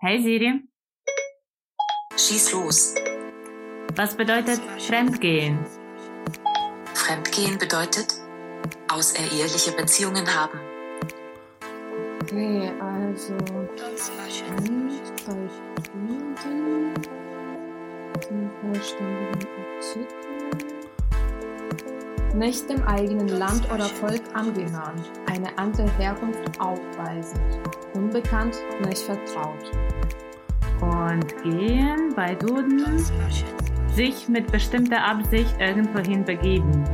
Hey Siri, Schieß los. was bedeutet Fremdgehen? Fremdgehen bedeutet außereheliche Beziehungen haben. Okay, also nicht bei Frieden, den vollständigen Artikel, nicht dem eigenen Land oder Volk angehörend, eine andere Herkunft aufweisend, unbekannt, nicht vertraut. Und gehen bei Duden sich mit bestimmter Absicht irgendwohin begeben.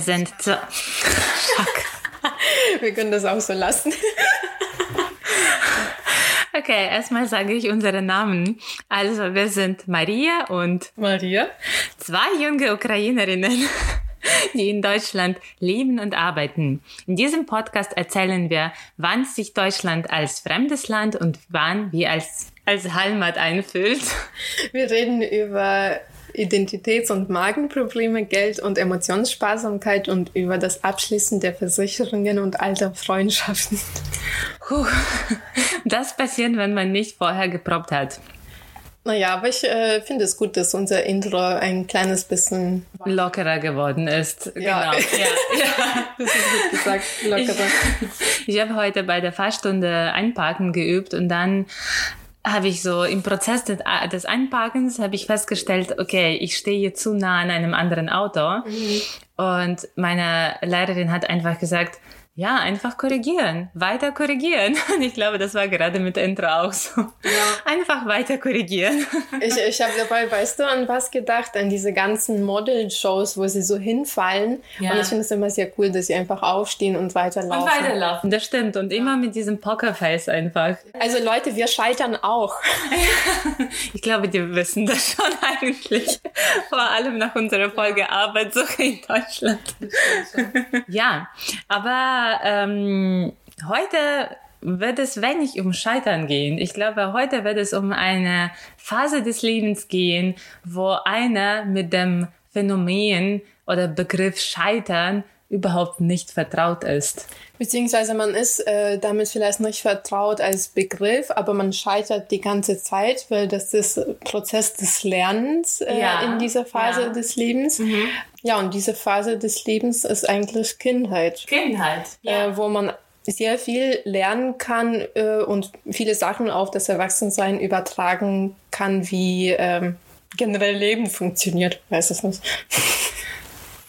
Sind zu. Wir können das auch so lassen. Okay, erstmal sage ich unsere Namen. Also, wir sind Maria und Maria? zwei junge Ukrainerinnen, die in Deutschland leben und arbeiten. In diesem Podcast erzählen wir, wann sich Deutschland als fremdes Land und wann wir als, als Heimat einfühlt. Wir reden über Identitäts- und Magenprobleme, Geld- und Emotionssparsamkeit und über das Abschließen der Versicherungen und alter Freundschaften. Puh. Das passiert, wenn man nicht vorher geprobt hat. Naja, aber ich äh, finde es gut, dass unser Intro ein kleines bisschen. Lockerer geworden ist. Ja. Genau. Ja, ja. Das ist gut gesagt, lockerer. Ich, ich habe heute bei der Fahrstunde Einparken geübt und dann habe ich so im Prozess des, des Einparkens habe ich festgestellt, okay, ich stehe zu nah an einem anderen Auto. Und meine Lehrerin hat einfach gesagt, ja, einfach korrigieren, weiter korrigieren. Und ich glaube, das war gerade mit Intro auch so. Einfach weiter korrigieren. Ich, ich habe dabei, weißt du, an was gedacht? An diese ganzen Model-Shows, wo sie so hinfallen. Ja. Und ich finde es immer sehr cool, dass sie einfach aufstehen und weiterlaufen. Und weiterlaufen. Das stimmt. Und immer mit diesem Pokerface einfach. Also Leute, wir scheitern auch. Ich glaube, die wissen das schon eigentlich. Vor allem nach unserer Folge Arbeitssuche in Deutschland. Ja, aber ähm, heute wird es wenig um Scheitern gehen. Ich glaube, heute wird es um eine Phase des Lebens gehen, wo einer mit dem Phänomen oder Begriff Scheitern überhaupt nicht vertraut ist. Beziehungsweise man ist äh, damit vielleicht nicht vertraut als Begriff, aber man scheitert die ganze Zeit, weil das ist Prozess des Lernens äh, Ja, in dieser Phase ja. Mhm. des Lebens. Ja, und diese Phase des Lebens ist eigentlich Kindheit. Kindheit. äh, wo man sehr viel lernen kann äh, und viele Sachen auf das Erwachsensein übertragen kann, wie ähm, generell Leben funktioniert. Weiß es nicht.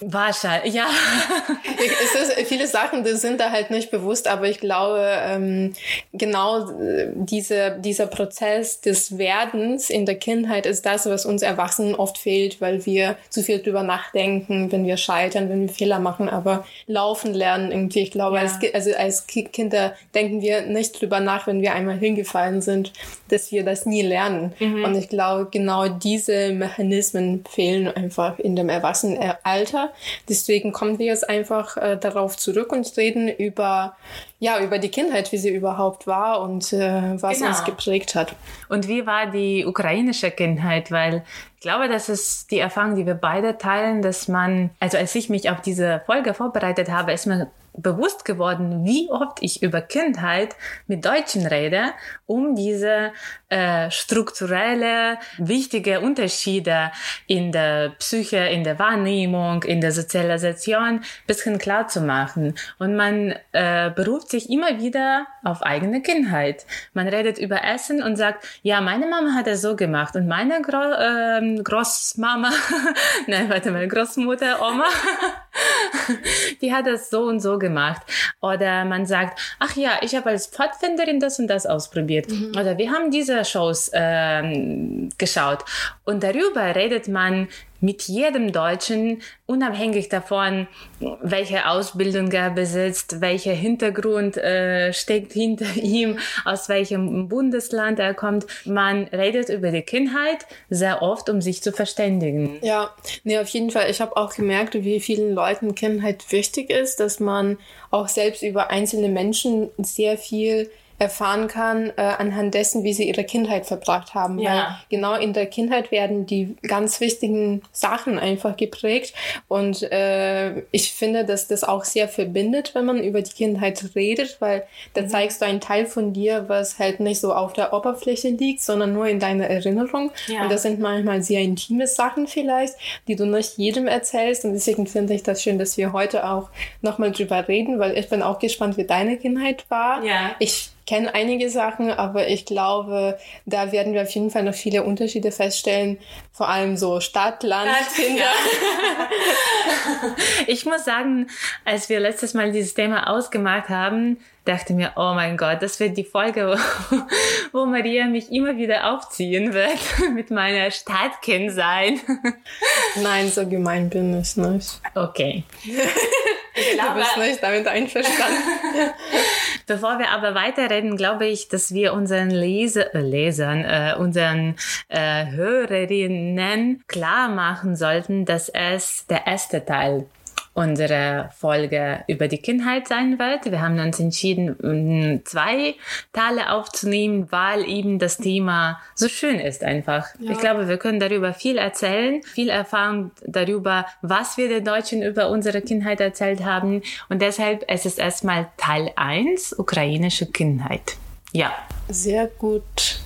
Wahrscheinlich, ja. es ist, viele Sachen die sind da halt nicht bewusst, aber ich glaube, ähm, genau äh, diese, dieser Prozess des Werdens in der Kindheit ist das, was uns Erwachsenen oft fehlt, weil wir zu viel drüber nachdenken, wenn wir scheitern, wenn wir Fehler machen, aber laufen lernen irgendwie. Ich glaube, Ja. als, also als Ki- Kinder denken wir nicht drüber nach, wenn wir einmal hingefallen sind, dass wir das nie lernen. Und ich glaube, genau diese Mechanismen fehlen einfach in dem Erwachsenenalter. Deswegen kommen wir jetzt einfach äh, darauf zurück und reden über, ja, über die Kindheit, wie sie überhaupt war und äh, was Genau. uns geprägt hat. Und wie war die ukrainische Kindheit? Weil ich glaube, das ist die Erfahrung, die wir beide teilen, dass man, also als ich mich auf diese Folge vorbereitet habe, ist mir bewusst geworden, wie oft ich über Kindheit mit Deutschen rede, um diese äh, strukturelle, wichtige Unterschiede in der Psyche, in der Wahrnehmung, in der Sozialisation bisschen klar zu machen. Und man äh, beruft sich immer wieder auf eigene Kindheit. Man redet über Essen und sagt, ja, meine Mama hat es so gemacht und meine Gro ähm, Großmama, nein, warte mal, Großmutter, Oma, die hat es so und so gemacht. Oder man sagt, ach ja, ich habe als Pfadfinderin das und das ausprobiert. Oder wir haben diese Shows ähm, geschaut. Und darüber redet man mit jedem Deutschen, unabhängig davon, welche Ausbildung er besitzt, welcher Hintergrund äh, steckt hinter ihm, aus welchem Bundesland er kommt. Man redet über die Kindheit sehr oft, um sich zu verständigen. Ja, nee, auf jeden Fall. Ich habe auch gemerkt, wie vielen Leuten Kindheit wichtig ist, dass man auch selbst über einzelne Menschen sehr viel erfahren kann äh, anhand dessen, wie sie ihre Kindheit verbracht haben. Ja. Weil genau in der Kindheit werden die ganz wichtigen Sachen einfach geprägt. Und äh, ich finde, dass das auch sehr verbindet, wenn man über die Kindheit redet, weil da mhm. zeigst du einen Teil von dir, was halt nicht so auf der Oberfläche liegt, sondern nur in deiner Erinnerung. Ja. Und das sind manchmal sehr intime Sachen vielleicht, die du nicht jedem erzählst. Und deswegen finde ich das schön, dass wir heute auch nochmal drüber reden, weil ich bin auch gespannt, wie deine Kindheit war. Ja. Ich kenne einige Sachen, aber ich glaube, da werden wir auf jeden Fall noch viele Unterschiede feststellen. Vor allem so Stadt, Land, Kinder. Ja. ich muss sagen, als wir letztes Mal dieses Thema ausgemacht haben, dachte mir, oh mein Gott, das wird die Folge, wo, wo Maria mich immer wieder aufziehen wird mit meiner Stadtkind sein. Nein, so gemein bin ich nicht. Okay. Ich glaube, du bist nicht damit einverstanden. Bevor wir aber weiterreden, glaube ich, dass wir unseren Leser, äh, Lesern, äh, unseren äh, Hörerinnen klar machen sollten, dass es der erste Teil unsere Folge über die Kindheit sein wird. Wir haben uns entschieden, zwei Teile aufzunehmen, weil eben das Thema so schön ist einfach. Ja. Ich glaube, wir können darüber viel erzählen, viel erfahren darüber, was wir den Deutschen über unsere Kindheit erzählt haben. Und deshalb es ist erstmal Teil 1, ukrainische Kindheit. Ja. Sehr gut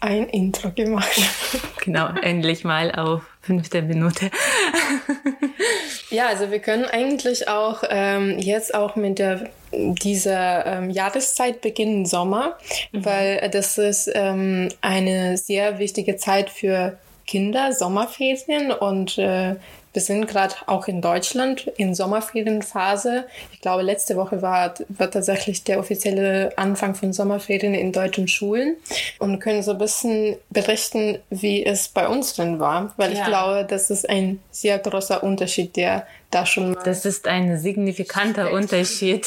ein Intro gemacht. Genau, endlich mal auf fünfte Minute. ja, also wir können eigentlich auch ähm, jetzt auch mit der dieser ähm, Jahreszeit beginnen Sommer, mhm. weil das ist ähm, eine sehr wichtige Zeit für Kinder, Sommerferien und äh, wir sind gerade auch in Deutschland in Sommerferienphase. Ich glaube, letzte Woche war, war tatsächlich der offizielle Anfang von Sommerferien in deutschen Schulen und können so ein bisschen berichten, wie es bei uns denn war, weil ja. ich glaube, das ist ein sehr großer Unterschied, der da schon mal Das ist ein signifikanter Unterschied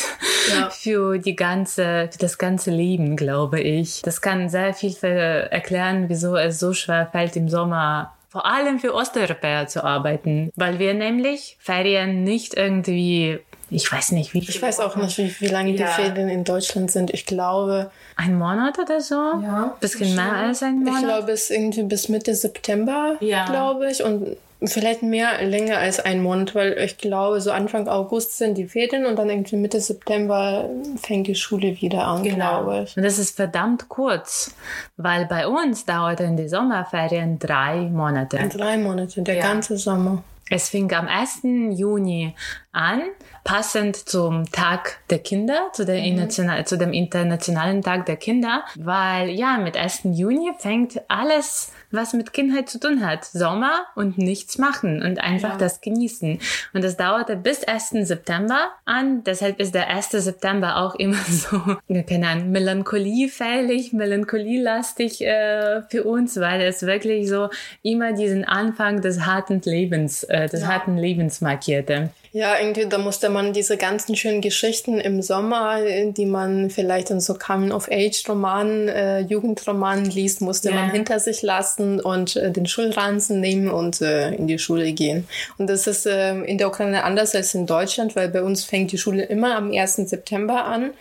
ja. für die ganze, für das ganze Leben, glaube ich. Das kann sehr viel erklären, wieso es so schwer fällt, im Sommer vor allem für Osteuropäer zu arbeiten, weil wir nämlich Ferien nicht irgendwie ich weiß nicht, wie. Ich weiß auch nicht, wie, wie lange ja. die Ferien in Deutschland sind. Ich glaube. Ein Monat oder so? Ja. Bisschen mehr als ein Monat? Ich glaube, es ist irgendwie bis Mitte September, ja. glaube ich. Und Vielleicht mehr länger als ein Monat, weil ich glaube, so Anfang August sind die Ferien und dann irgendwie Mitte September fängt die Schule wieder an, genau. glaube ich. Und das ist verdammt kurz, weil bei uns dauert in die Sommerferien drei Monate. Drei Monate, der ja. ganze Sommer. Es fing am 1. Juni an, passend zum Tag der Kinder, zu, der mhm. zu dem Internationalen Tag der Kinder, weil ja, mit 1. Juni fängt alles was mit Kindheit zu tun hat. Sommer und nichts machen und einfach ja. das genießen. Und das dauerte bis 1. September an. Deshalb ist der 1. September auch immer so, keine Ahnung, melancholierfällig, melancholielastig äh, für uns, weil es wirklich so immer diesen Anfang des harten Lebens, äh, des ja. harten Lebens markierte. Ja, irgendwie, da musste man diese ganzen schönen Geschichten im Sommer, die man vielleicht in so Coming-of-Age-Romanen, äh, Jugendromanen liest, musste yeah. man hinter sich lassen und äh, den Schulranzen nehmen und äh, in die Schule gehen. Und das ist äh, in der Ukraine anders als in Deutschland, weil bei uns fängt die Schule immer am 1. September an.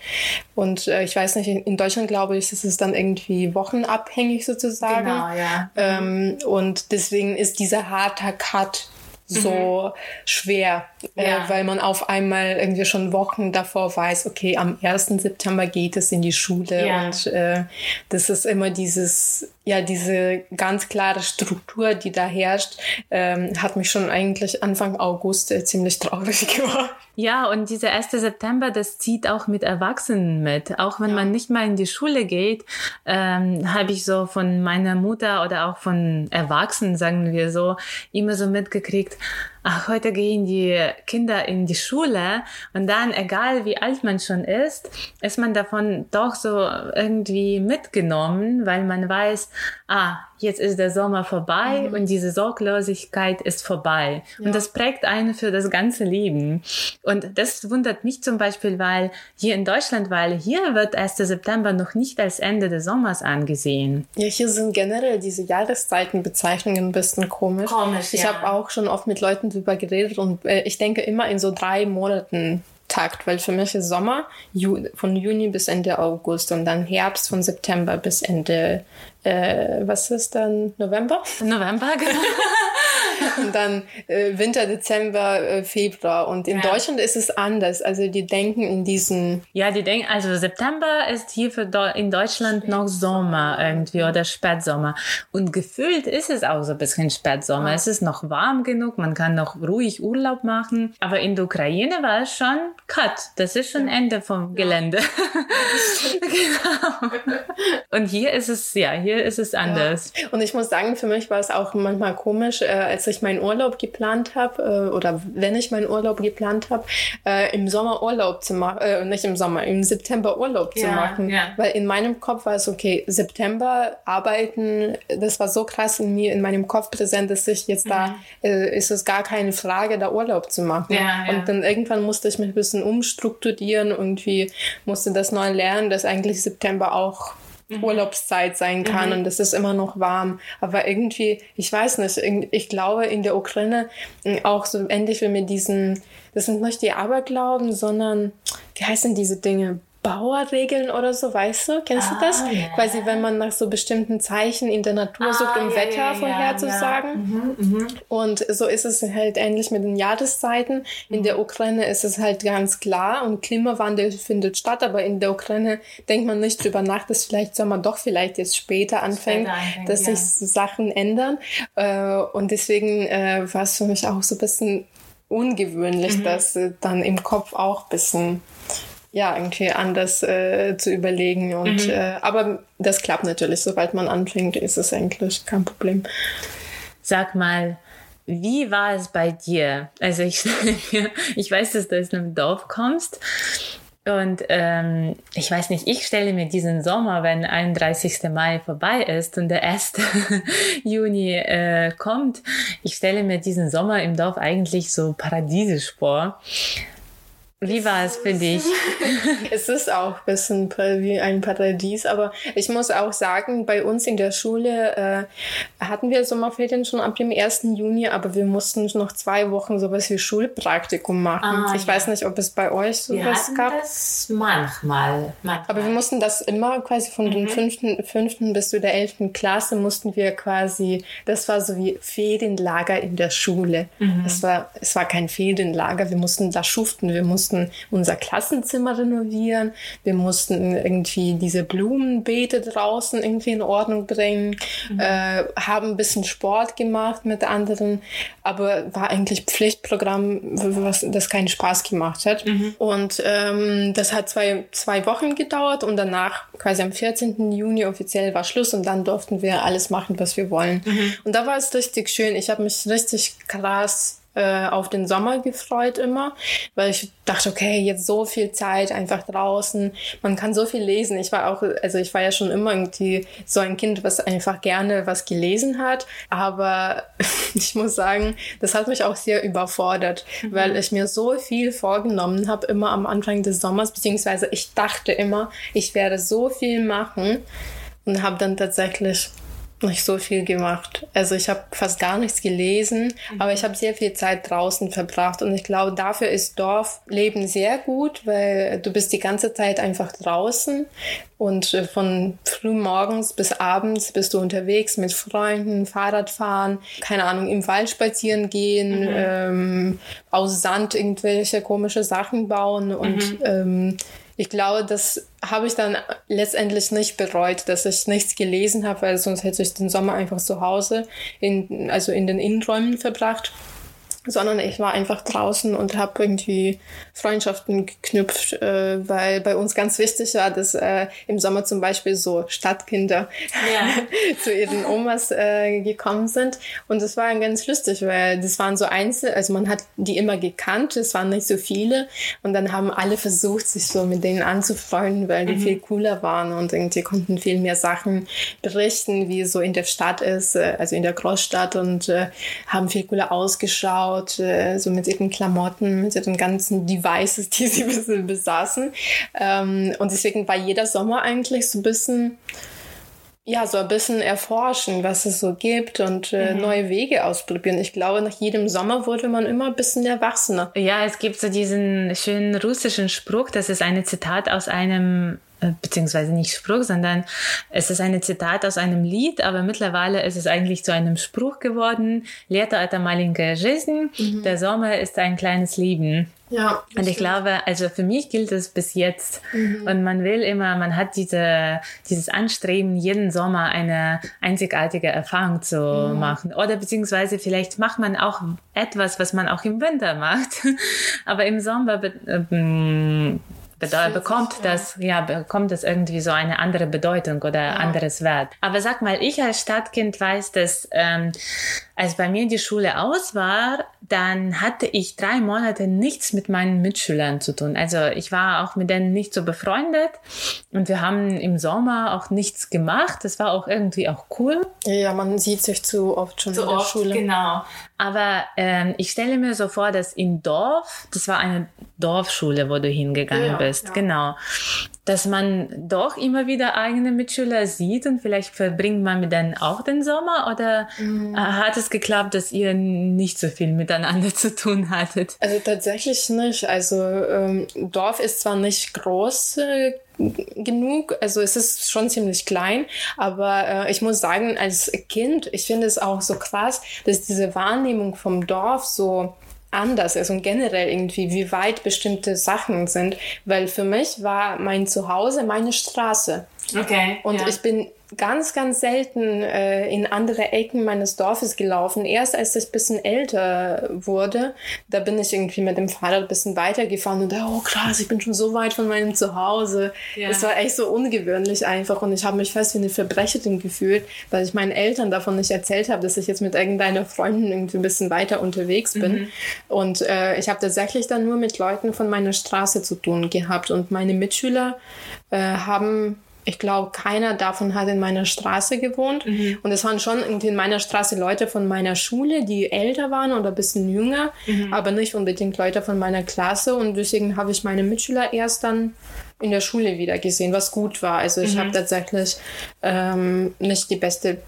Und äh, ich weiß nicht, in Deutschland glaube ich, ist es dann irgendwie wochenabhängig sozusagen. Genau, ja. Ähm, und deswegen ist dieser harte Cut so mhm. schwer, ja. äh, weil man auf einmal irgendwie schon Wochen davor weiß, okay, am 1. September geht es in die Schule ja. und äh, das ist immer dieses ja, diese ganz klare Struktur, die da herrscht, ähm, hat mich schon eigentlich Anfang August äh, ziemlich traurig gemacht. Ja, und dieser 1. September, das zieht auch mit Erwachsenen mit. Auch wenn ja. man nicht mal in die Schule geht, ähm, habe ich so von meiner Mutter oder auch von Erwachsenen, sagen wir so, immer so mitgekriegt, ach, heute gehen die Kinder in die Schule und dann, egal wie alt man schon ist, ist man davon doch so irgendwie mitgenommen, weil man weiß, ah, jetzt ist der Sommer vorbei mhm. und diese Sorglosigkeit ist vorbei. Ja. Und das prägt einen für das ganze Leben. Und das wundert mich zum Beispiel, weil hier in Deutschland, weil hier wird 1. September noch nicht als Ende des Sommers angesehen. Ja, hier sind generell diese Jahreszeitenbezeichnungen ein bisschen komisch. komisch ich ja. habe auch schon oft mit Leuten darüber geredet und äh, ich denke immer in so drei Monaten Takt, weil für mich ist Sommer Ju von Juni bis Ende August und dann Herbst von September bis Ende, äh, was ist dann, November? November, genau. und dann äh, Winter, Dezember, äh, Februar. Und in ja. Deutschland ist es anders. Also die denken in diesen. Ja, die denken, also September ist hier für Deu in Deutschland noch Sommer irgendwie oder Spätsommer. Und gefühlt ist es auch so ein bisschen Spätsommer. Ah. Es ist noch warm genug, man kann noch ruhig Urlaub machen. Aber in der Ukraine war es schon Cut. Das ist schon Ende vom Gelände. genau. Und hier ist es, ja, hier ist es anders. Ja. Und ich muss sagen, für mich war es auch manchmal komisch, äh, als ich meinen Urlaub geplant habe, äh, oder wenn ich meinen Urlaub geplant habe, äh, im Sommer Urlaub zu machen, äh, nicht im Sommer, im September Urlaub ja, zu machen. Ja. Weil in meinem Kopf war es okay, September arbeiten, das war so krass in mir, in meinem Kopf präsent, dass ich jetzt mhm. da, äh, ist es gar keine Frage, da Urlaub zu machen. Ja, Und dann irgendwann musste ich mich ein bisschen umstrukturieren, irgendwie musste das neu lernen, dass eigentlich September auch mhm. Urlaubszeit sein kann mhm. und es ist immer noch warm. Aber irgendwie, ich weiß nicht, ich glaube in der Ukraine äh, auch so ähnlich wie mit diesen, das sind nicht die Aberglauben, sondern wie heißen diese Dinge? Bauerregeln oder so, weißt du? Kennst ah, du das? Yeah. Quasi, wenn man nach so bestimmten Zeichen in der Natur ah, sucht, um yeah, Wetter yeah, vorherzusagen. Mhm, mhm, und so ist es halt ähnlich mit den Jahreszeiten. In mhm. der Ukraine ist es halt ganz klar und Klimawandel findet statt, aber in der Ukraine denkt man nicht drüber nach, dass vielleicht Sommer doch vielleicht jetzt später anfängt, anfängt dass ja. sich Sachen ändern. Äh, und deswegen äh, war es für mich auch so ein bisschen ungewöhnlich, mhm. dass dann im Kopf auch ein bisschen ja, irgendwie anders äh, zu überlegen. Und mhm. äh, aber das klappt natürlich. Sobald man anfängt, ist es eigentlich kein Problem. Sag mal, wie war es bei dir? Also ich, ich weiß, dass du aus einem Dorf kommst. Und ähm, ich weiß nicht, ich stelle mir diesen Sommer, wenn 31. Mai vorbei ist und der 1. Juni äh, kommt, ich stelle mir diesen Sommer im Dorf eigentlich so paradiesisch vor. Wie war es für dich? es ist auch ein bisschen wie ein Paradies, aber ich muss auch sagen, bei uns in der Schule äh, hatten wir Sommerferien schon ab dem 1. Juni, aber wir mussten noch zwei Wochen sowas wie Schulpraktikum machen. Ah, ich ja. weiß nicht, ob es bei euch sowas gab. Das manchmal, manchmal. Aber wir mussten das immer quasi von mhm. den fünften, fünften bis zu der elften Klasse mussten wir quasi, das war so wie Ferienlager in der Schule. Mhm. Es war, es war kein Ferienlager, wir mussten da schuften, wir mussten mussten unser Klassenzimmer renovieren. Wir mussten irgendwie diese Blumenbeete draußen irgendwie in Ordnung bringen. Mhm. Äh, haben ein bisschen Sport gemacht mit anderen, aber war eigentlich Pflichtprogramm, was das keinen Spaß gemacht hat. Mhm. Und ähm, das hat zwei, zwei Wochen gedauert und danach, quasi am 14. Juni offiziell war Schluss und dann durften wir alles machen, was wir wollen. Mhm. Und da war es richtig schön. Ich habe mich richtig krass äh, auf den Sommer gefreut immer, weil ich dachte, okay, jetzt so viel Zeit einfach draußen, man kann so viel lesen. Ich war auch, also ich war ja schon immer irgendwie so ein Kind, was einfach gerne was gelesen hat, aber ich muss sagen, das hat mich auch sehr überfordert, mhm. weil ich mir so viel vorgenommen habe, immer am Anfang des Sommers, beziehungsweise ich dachte immer, ich werde so viel machen und habe dann tatsächlich nicht so viel gemacht. Also ich habe fast gar nichts gelesen, mhm. aber ich habe sehr viel Zeit draußen verbracht und ich glaube, dafür ist Dorfleben sehr gut, weil du bist die ganze Zeit einfach draußen und äh, von früh morgens bis abends bist du unterwegs mit Freunden, Fahrradfahren, keine Ahnung, im Wald spazieren gehen, mhm. ähm, aus Sand irgendwelche komische Sachen bauen und mhm. ähm, ich glaube, das habe ich dann letztendlich nicht bereut, dass ich nichts gelesen habe, weil sonst hätte ich den Sommer einfach zu Hause, in, also in den Innenräumen verbracht. Sondern ich war einfach draußen und habe irgendwie Freundschaften geknüpft, äh, weil bei uns ganz wichtig war, dass äh, im Sommer zum Beispiel so Stadtkinder ja. zu ihren Omas äh, gekommen sind. Und das war ganz lustig, weil das waren so Einzel, also man hat die immer gekannt, es waren nicht so viele. Und dann haben alle versucht, sich so mit denen anzufreunden, weil die mhm. viel cooler waren und irgendwie konnten viel mehr Sachen berichten, wie es so in der Stadt ist, äh, also in der Großstadt und äh, haben viel cooler ausgeschaut, äh, so mit ihren Klamotten, mit ihren ganzen Devices, die sie besaßen. Ähm, und deswegen war jeder Sommer eigentlich so ein bisschen ja, so ein bisschen erforschen, was es so gibt und äh, mhm. neue Wege ausprobieren. Ich glaube, nach jedem Sommer wurde man immer ein bisschen erwachsener. Ja, es gibt so diesen schönen russischen Spruch, das ist ein Zitat aus einem beziehungsweise nicht Spruch, sondern es ist ein Zitat aus einem Lied, aber mittlerweile ist es eigentlich zu einem Spruch geworden. Лето – это маленькая жизнь, mhm. der Sommer ist ein kleines Leben. Ja. Und ich glaube, also für mich gilt es bis jetzt. Mhm. Und man will immer, man hat diese, dieses Anstreben, jeden Sommer eine einzigartige Erfahrung zu mhm. machen. Oder beziehungsweise vielleicht macht man auch etwas, was man auch im Winter macht. Aber im Sommer äh, bekommt das, ja, bekommt das irgendwie so eine andere Bedeutung oder ja. anderes Wert. Aber sag mal, ich als Stadtkind weiß, dass ähm, als bei mir die Schule aus war, dann hatte ich drei Monate nichts mit meinen Mitschülern zu tun. Also ich war auch mit denen nicht so befreundet und wir haben im Sommer auch nichts gemacht. Das war auch irgendwie auch cool. Ja, man sieht sich zu oft schon zu in der oft, Schule. Genau. Aber ähm, ich stelle mir so vor, dass im Dorf, das war eine Dorfschule, wo du hingegangen ja, bist, ja. genau dass man doch immer wieder eigene Mitschüler sieht und vielleicht verbringt man mit denen auch den Sommer oder mhm. hat es geklappt, dass ihr nicht so viel miteinander zu tun hattet? Also tatsächlich nicht. Also ähm, Dorf ist zwar nicht groß, äh, genug. Also es ist schon ziemlich klein, aber äh, ich muss sagen, als Kind, ich finde es auch so krass, dass diese Wahrnehmung vom Dorf so anders ist und generell irgendwie, wie weit bestimmte Sachen sind. Weil für mich war mein Zuhause meine Straße. Okay. Und ja. ich bin ganz, ganz selten äh, in andere Ecken meines Dorfes gelaufen. Erst als ich ein bisschen älter wurde, da bin ich irgendwie mit dem Fahrrad ein bisschen weitergefahren und da, oh krass, ich bin schon so weit von meinem Zuhause. Ja. Das war echt so ungewöhnlich einfach und ich habe mich fast wie eine Verbrecherin gefühlt, weil ich meinen Eltern davon nicht erzählt habe, dass ich jetzt mit irgendeiner Freundin irgendwie ein bisschen weiter unterwegs bin. Mhm. Und äh, ich habe tatsächlich dann nur mit Leuten von meiner Straße zu tun gehabt und meine Mitschüler äh, haben ich glaube, keiner davon hat in meiner Straße gewohnt. Mhm. Und es waren schon irgendwie in meiner Straße Leute von meiner Schule, die älter waren oder ein bisschen jünger, mhm. aber nicht unbedingt Leute von meiner Klasse. Und deswegen habe ich meine Mitschüler erst dann in der Schule wieder gesehen, was gut war. Also ich mhm. habe tatsächlich ähm, nicht die beste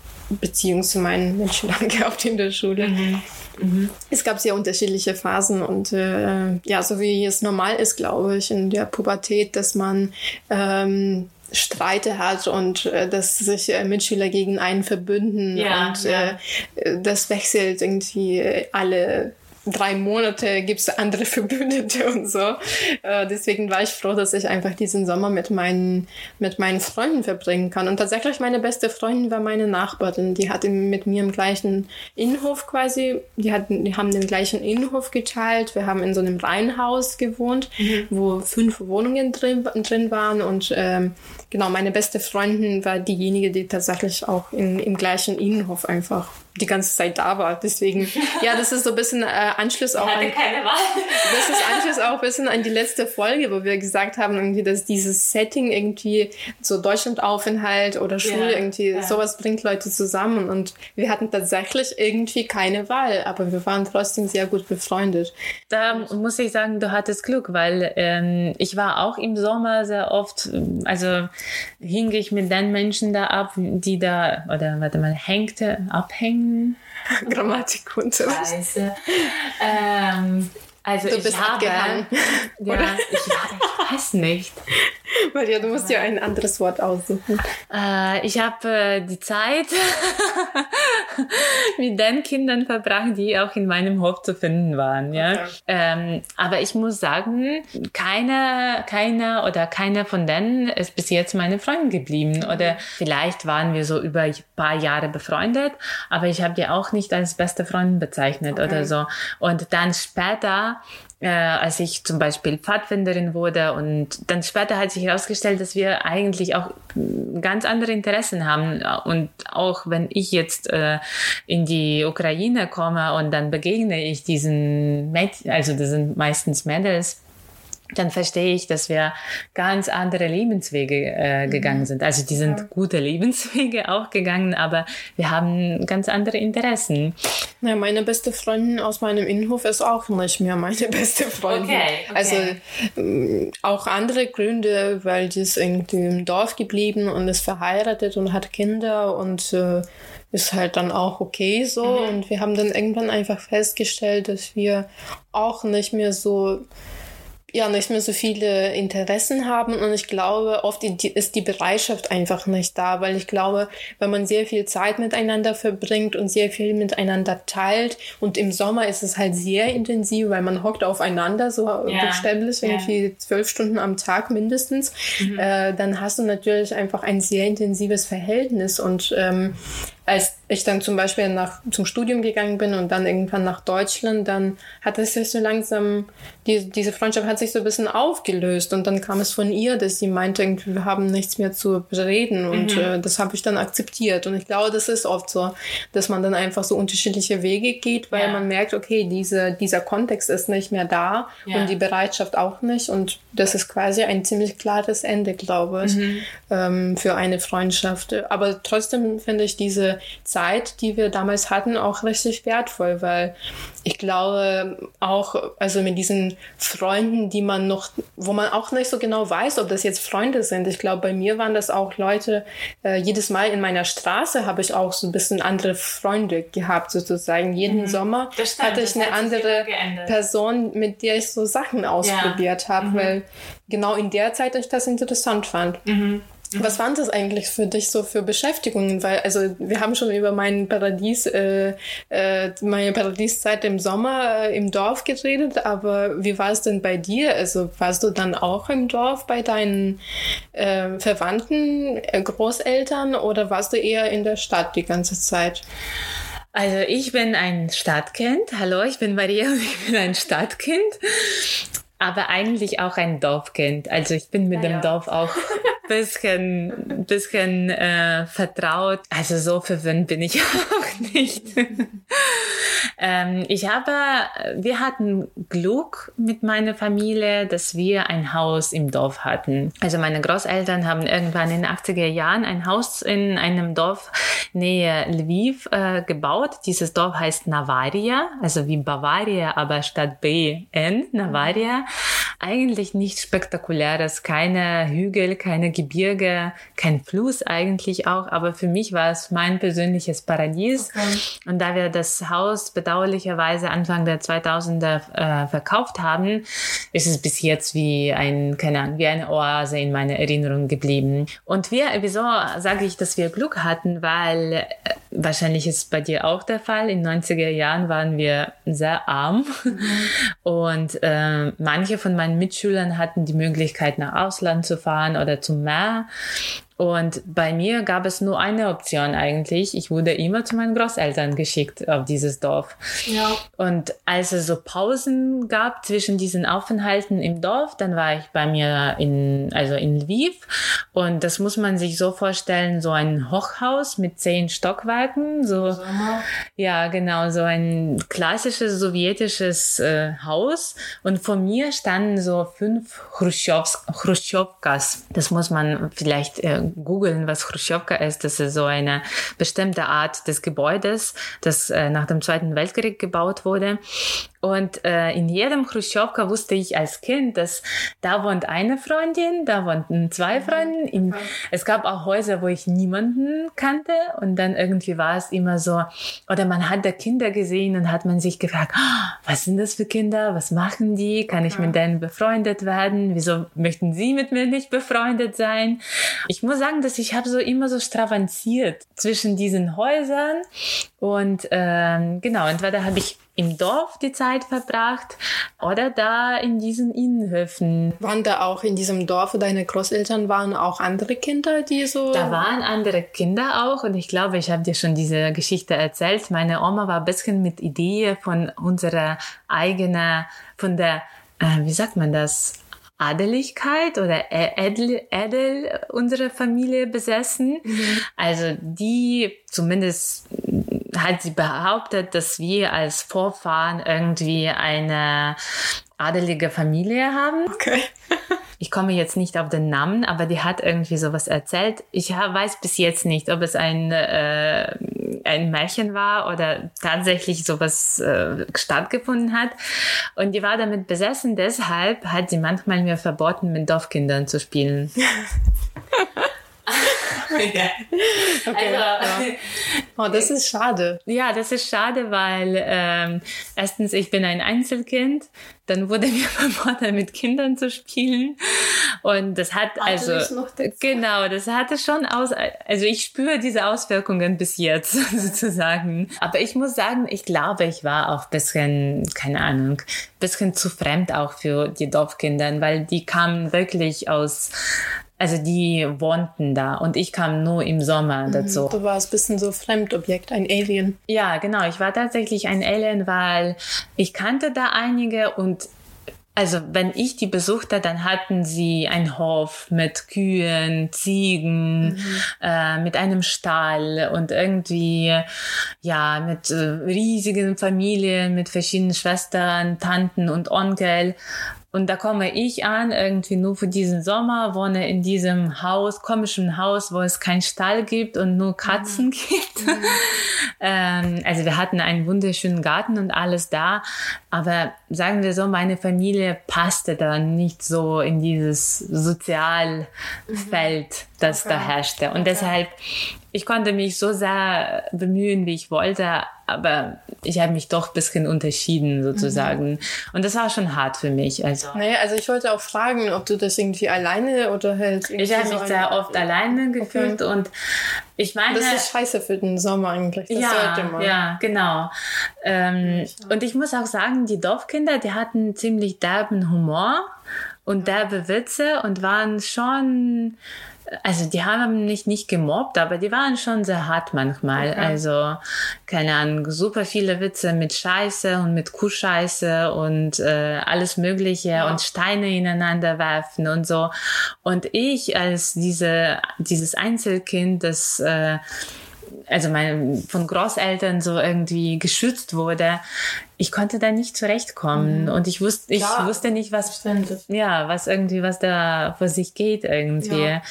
Beziehung zu meinen Mitschülern gehabt in der Schule. Mhm. Mhm. Es gab sehr unterschiedliche Phasen und äh, ja, so wie es normal ist, glaube ich, in der Pubertät, dass man ähm, Streite hat und äh, dass sich äh, Mitschüler gegen einen verbünden ja, und ja. Äh, das wechselt irgendwie alle drei Monate gibt es andere Verbündete und so. Äh, deswegen war ich froh, dass ich einfach diesen Sommer mit meinen, mit meinen Freunden verbringen kann. Und tatsächlich meine beste Freundin war meine Nachbarin. Die hatte mit mir im gleichen Innenhof quasi, die, hatten, die haben den gleichen Innenhof geteilt. Wir haben in so einem Reihenhaus gewohnt, mhm. wo fünf Wohnungen drin, drin waren. Und ähm, genau, meine beste Freundin war diejenige, die tatsächlich auch in, im gleichen Innenhof einfach die ganze Zeit da war. Deswegen, ja, das ist so ein bisschen äh, Anschluss auch an, Das ist Anschluss auch ein bisschen an die letzte Folge, wo wir gesagt haben, irgendwie, dass dieses Setting irgendwie so Deutschlandaufenthalt oder Schule yeah, irgendwie yeah. sowas bringt Leute zusammen und wir hatten tatsächlich irgendwie keine Wahl, aber wir waren trotzdem sehr gut befreundet. Da muss ich sagen, du hattest Glück, weil ähm, ich war auch im Sommer sehr oft, also hing ich mit den Menschen da ab, die da, oder warte mal, hängte, abhängen Grammatikunterricht. Scheiße. Ähm, also du ich habe, ja, ich, ich weiß nicht. Maria, du musst dir ein anderes Wort aussuchen. Äh, ich habe äh, die Zeit mit den Kindern verbracht, die auch in meinem Hof zu finden waren. Ja? Okay. Ähm, aber ich muss sagen, keine, keiner oder keiner von denen ist bis jetzt meine Freundin geblieben. Oder vielleicht waren wir so über ein paar Jahre befreundet, aber ich habe die auch nicht als beste Freundin bezeichnet okay. oder so. Und dann später äh, als ich zum Beispiel Pfadfinderin wurde und dann später hat sich herausgestellt, dass wir eigentlich auch ganz andere Interessen haben. Und auch wenn ich jetzt äh, in die Ukraine komme und dann begegne ich diesen Mädchen, also das sind meistens Mädels, dann verstehe ich, dass wir ganz andere Lebenswege äh, mhm. gegangen sind. Also die sind ja. gute Lebenswege auch gegangen, aber wir haben ganz andere Interessen. Ja, meine beste Freundin aus meinem Innenhof ist auch nicht mehr meine beste Freundin. Okay, okay. Also äh, auch andere Gründe, weil die ist irgendwie im Dorf geblieben und ist verheiratet und hat Kinder und äh, ist halt dann auch okay so. Mhm. Und wir haben dann irgendwann einfach festgestellt, dass wir auch nicht mehr so ja nicht mehr so viele Interessen haben und ich glaube, oft ist die Bereitschaft einfach nicht da, weil ich glaube, wenn man sehr viel Zeit miteinander verbringt und sehr viel miteinander teilt und im Sommer ist es halt sehr intensiv, weil man hockt aufeinander so ja. buchstäblich irgendwie zwölf Stunden am Tag mindestens, mhm. äh, dann hast du natürlich einfach ein sehr intensives Verhältnis und ähm, als ich dann zum Beispiel nach, zum Studium gegangen bin und dann irgendwann nach Deutschland, dann hat es sich so langsam, die, diese Freundschaft hat sich so ein bisschen aufgelöst und dann kam es von ihr, dass sie meinte, wir haben nichts mehr zu reden und mhm. äh, das habe ich dann akzeptiert und ich glaube, das ist oft so, dass man dann einfach so unterschiedliche Wege geht, weil ja. man merkt, okay, diese, dieser Kontext ist nicht mehr da ja. und die Bereitschaft auch nicht und das ist quasi ein ziemlich klares Ende, glaube ich, mhm. ähm, für eine Freundschaft. Aber trotzdem finde ich diese Zeit, die wir damals hatten, auch richtig wertvoll, weil ich glaube auch, also mit diesen Freunden, die man noch, wo man auch nicht so genau weiß, ob das jetzt Freunde sind. Ich glaube, bei mir waren das auch Leute, äh, jedes Mal in meiner Straße habe ich auch so ein bisschen andere Freunde gehabt, sozusagen. Jeden mhm. Sommer stimmt, hatte ich eine andere Person, mit der ich so Sachen ausprobiert ja. habe, mhm. weil genau in der Zeit ich das interessant fand. Mhm. Was waren das eigentlich für dich so für Beschäftigungen? Weil, also wir haben schon über mein Paradies, äh, äh, meine Paradieszeit im Sommer äh, im Dorf geredet, aber wie war es denn bei dir? Also warst du dann auch im Dorf bei deinen äh, Verwandten, äh, Großeltern oder warst du eher in der Stadt die ganze Zeit? Also ich bin ein Stadtkind. Hallo, ich bin Maria und ich bin ein Stadtkind aber eigentlich auch ein Dorfkind. Also ich bin mit ja, dem ja. Dorf auch bisschen, bisschen äh, vertraut. Also so verwöhnt bin ich auch nicht. ähm, ich habe, wir hatten Glück mit meiner Familie, dass wir ein Haus im Dorf hatten. Also meine Großeltern haben irgendwann in den 80er Jahren ein Haus in einem Dorf nähe Lviv äh, gebaut. Dieses Dorf heißt Navaria, also wie Bavaria, aber statt B N, Navaria. Eigentlich nichts Spektakuläres, keine Hügel, keine Gebirge, kein Fluss eigentlich auch, aber für mich war es mein persönliches Paradies. Okay. Und da wir das Haus bedauerlicherweise Anfang der 2000er äh, verkauft haben, ist es bis jetzt wie ein, keine Ahnung, wie eine Oase in meiner Erinnerung geblieben. Und wir, wieso sage ich, dass wir Glück hatten, weil äh, wahrscheinlich ist es bei dir auch der Fall. In 90er Jahren waren wir sehr arm mhm. und äh, manche von meinen Mitschülern hatten die Möglichkeit, nach Ausland zu fahren oder zum Meer. Und bei mir gab es nur eine Option eigentlich. Ich wurde immer zu meinen Großeltern geschickt auf dieses Dorf. Ja. Und als es so Pausen gab zwischen diesen Aufenthalten im Dorf, dann war ich bei mir in, also in Lviv. Und das muss man sich so vorstellen, so ein Hochhaus mit zehn Stockwerken, so, ja, genau, so ein klassisches sowjetisches äh, Haus. Und vor mir standen so fünf Khrushchevkas. Das muss man vielleicht äh, googeln, was Khrushchevka ist. Das ist so eine bestimmte Art des Gebäudes, das äh, nach dem Zweiten Weltkrieg gebaut wurde. Und äh, in jedem Khrushchevka wusste ich als Kind, dass da wohnt eine Freundin, da wohnten zwei mhm. Freundinnen. In, es gab auch Häuser, wo ich niemanden kannte. Und dann irgendwie war es immer so, oder man hat da Kinder gesehen und hat man sich gefragt, oh, was sind das für Kinder? Was machen die? Kann ich mit denen befreundet werden? Wieso möchten sie mit mir nicht befreundet sein? Ich muss sagen, dass ich habe so immer so stravanziert zwischen diesen Häusern und ähm, genau, entweder habe ich im Dorf die Zeit verbracht oder da in diesen Innenhöfen. Waren da auch in diesem Dorf, wo deine Großeltern waren, auch andere Kinder, die so. Da waren andere Kinder auch und ich glaube, ich habe dir schon diese Geschichte erzählt. Meine Oma war ein bisschen mit Idee von unserer eigenen, von der, äh, wie sagt man das? Adeligkeit oder Edel, Edel unserer Familie besessen. Mhm. Also die zumindest hat sie behauptet, dass wir als Vorfahren irgendwie eine adelige Familie haben. Okay. ich komme jetzt nicht auf den Namen, aber die hat irgendwie sowas erzählt. Ich weiß bis jetzt nicht, ob es ein, äh, ein Märchen war oder tatsächlich sowas äh, stattgefunden hat. Und die war damit besessen, deshalb hat sie manchmal mir verboten, mit Dorfkindern zu spielen. ja. Okay, also, ja. Oh, das ist schade. Ja, das ist schade, weil ähm, erstens, ich bin ein Einzelkind. Dann wurde mir verboten, mit Kindern zu spielen. Und das hat also, genau, das hatte schon aus, also ich spüre diese Auswirkungen bis jetzt sozusagen. Aber ich muss sagen, ich glaube, ich war auch bisschen, keine Ahnung, bisschen zu fremd auch für die Dorfkinder, weil die kamen wirklich aus also die wohnten da und ich kam nur im Sommer mhm, dazu. Du warst ein bisschen so Fremdobjekt, ein Alien. Ja, genau. Ich war tatsächlich ein Alien, weil ich kannte da einige und also wenn ich die besuchte, dann hatten sie einen Hof mit Kühen, Ziegen, mhm. äh, mit einem Stall und irgendwie ja mit äh, riesigen Familien, mit verschiedenen Schwestern, Tanten und Onkel. Und da komme ich an, irgendwie nur für diesen Sommer, wohne in diesem Haus, komischen Haus, wo es keinen Stall gibt und nur Katzen mhm. gibt. Mhm. ähm, also wir hatten einen wunderschönen Garten und alles da. Aber sagen wir so, meine Familie passte dann nicht so in dieses Sozialfeld, das okay. da herrschte. Und okay. deshalb ich konnte mich so sehr bemühen, wie ich wollte, aber ich habe mich doch ein bisschen unterschieden sozusagen. Mhm. Und das war schon hart für mich. Also. Naja, also ich wollte auch fragen, ob du das irgendwie alleine oder halt. Ich habe mich so sehr oft alleine gefühlt okay. und ich meine. Das ist scheiße für den Sommer eigentlich. Das ja, sollte man. Ja, genau. Ähm, und ich muss auch sagen, die Dorfkinder, die hatten ziemlich derben Humor und derbe Witze und waren schon also die haben mich nicht gemobbt, aber die waren schon sehr hart manchmal. Okay. Also, keine Ahnung, super viele Witze mit Scheiße und mit Kuhscheiße und äh, alles Mögliche ja. und Steine ineinander werfen und so. Und ich als diese, dieses Einzelkind, das äh, also mein, von Großeltern so irgendwie geschützt wurde, ich konnte da nicht zurechtkommen mhm. und ich wusste, ich Klar, wusste nicht, was, ja, was irgendwie, was da vor sich geht irgendwie. Ja.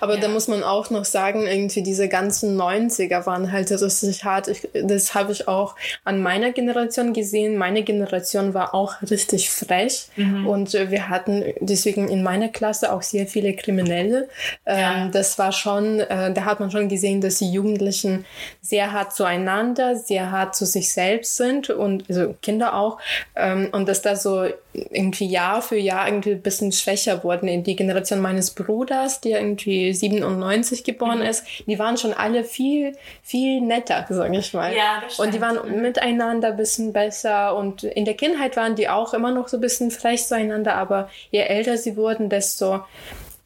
Aber ja. da muss man auch noch sagen, irgendwie diese ganzen 90er waren halt richtig hart. Ich, das habe ich auch an meiner Generation gesehen. Meine Generation war auch richtig frech mhm. und wir hatten deswegen in meiner Klasse auch sehr viele Kriminelle. Ja. Ähm, das war schon, äh, da hat man schon gesehen, dass die Jugendlichen sehr hart zueinander, sehr hart zu sich selbst sind und also Kinder auch, ähm, und dass da so irgendwie Jahr für Jahr irgendwie ein bisschen schwächer wurden. In die Generation meines Bruders, der irgendwie 97 geboren mhm. ist, die waren schon alle viel, viel netter, sage ich mal. Ja, das und die waren miteinander ein bisschen besser und in der Kindheit waren die auch immer noch so ein bisschen frech zueinander, aber je älter sie wurden, desto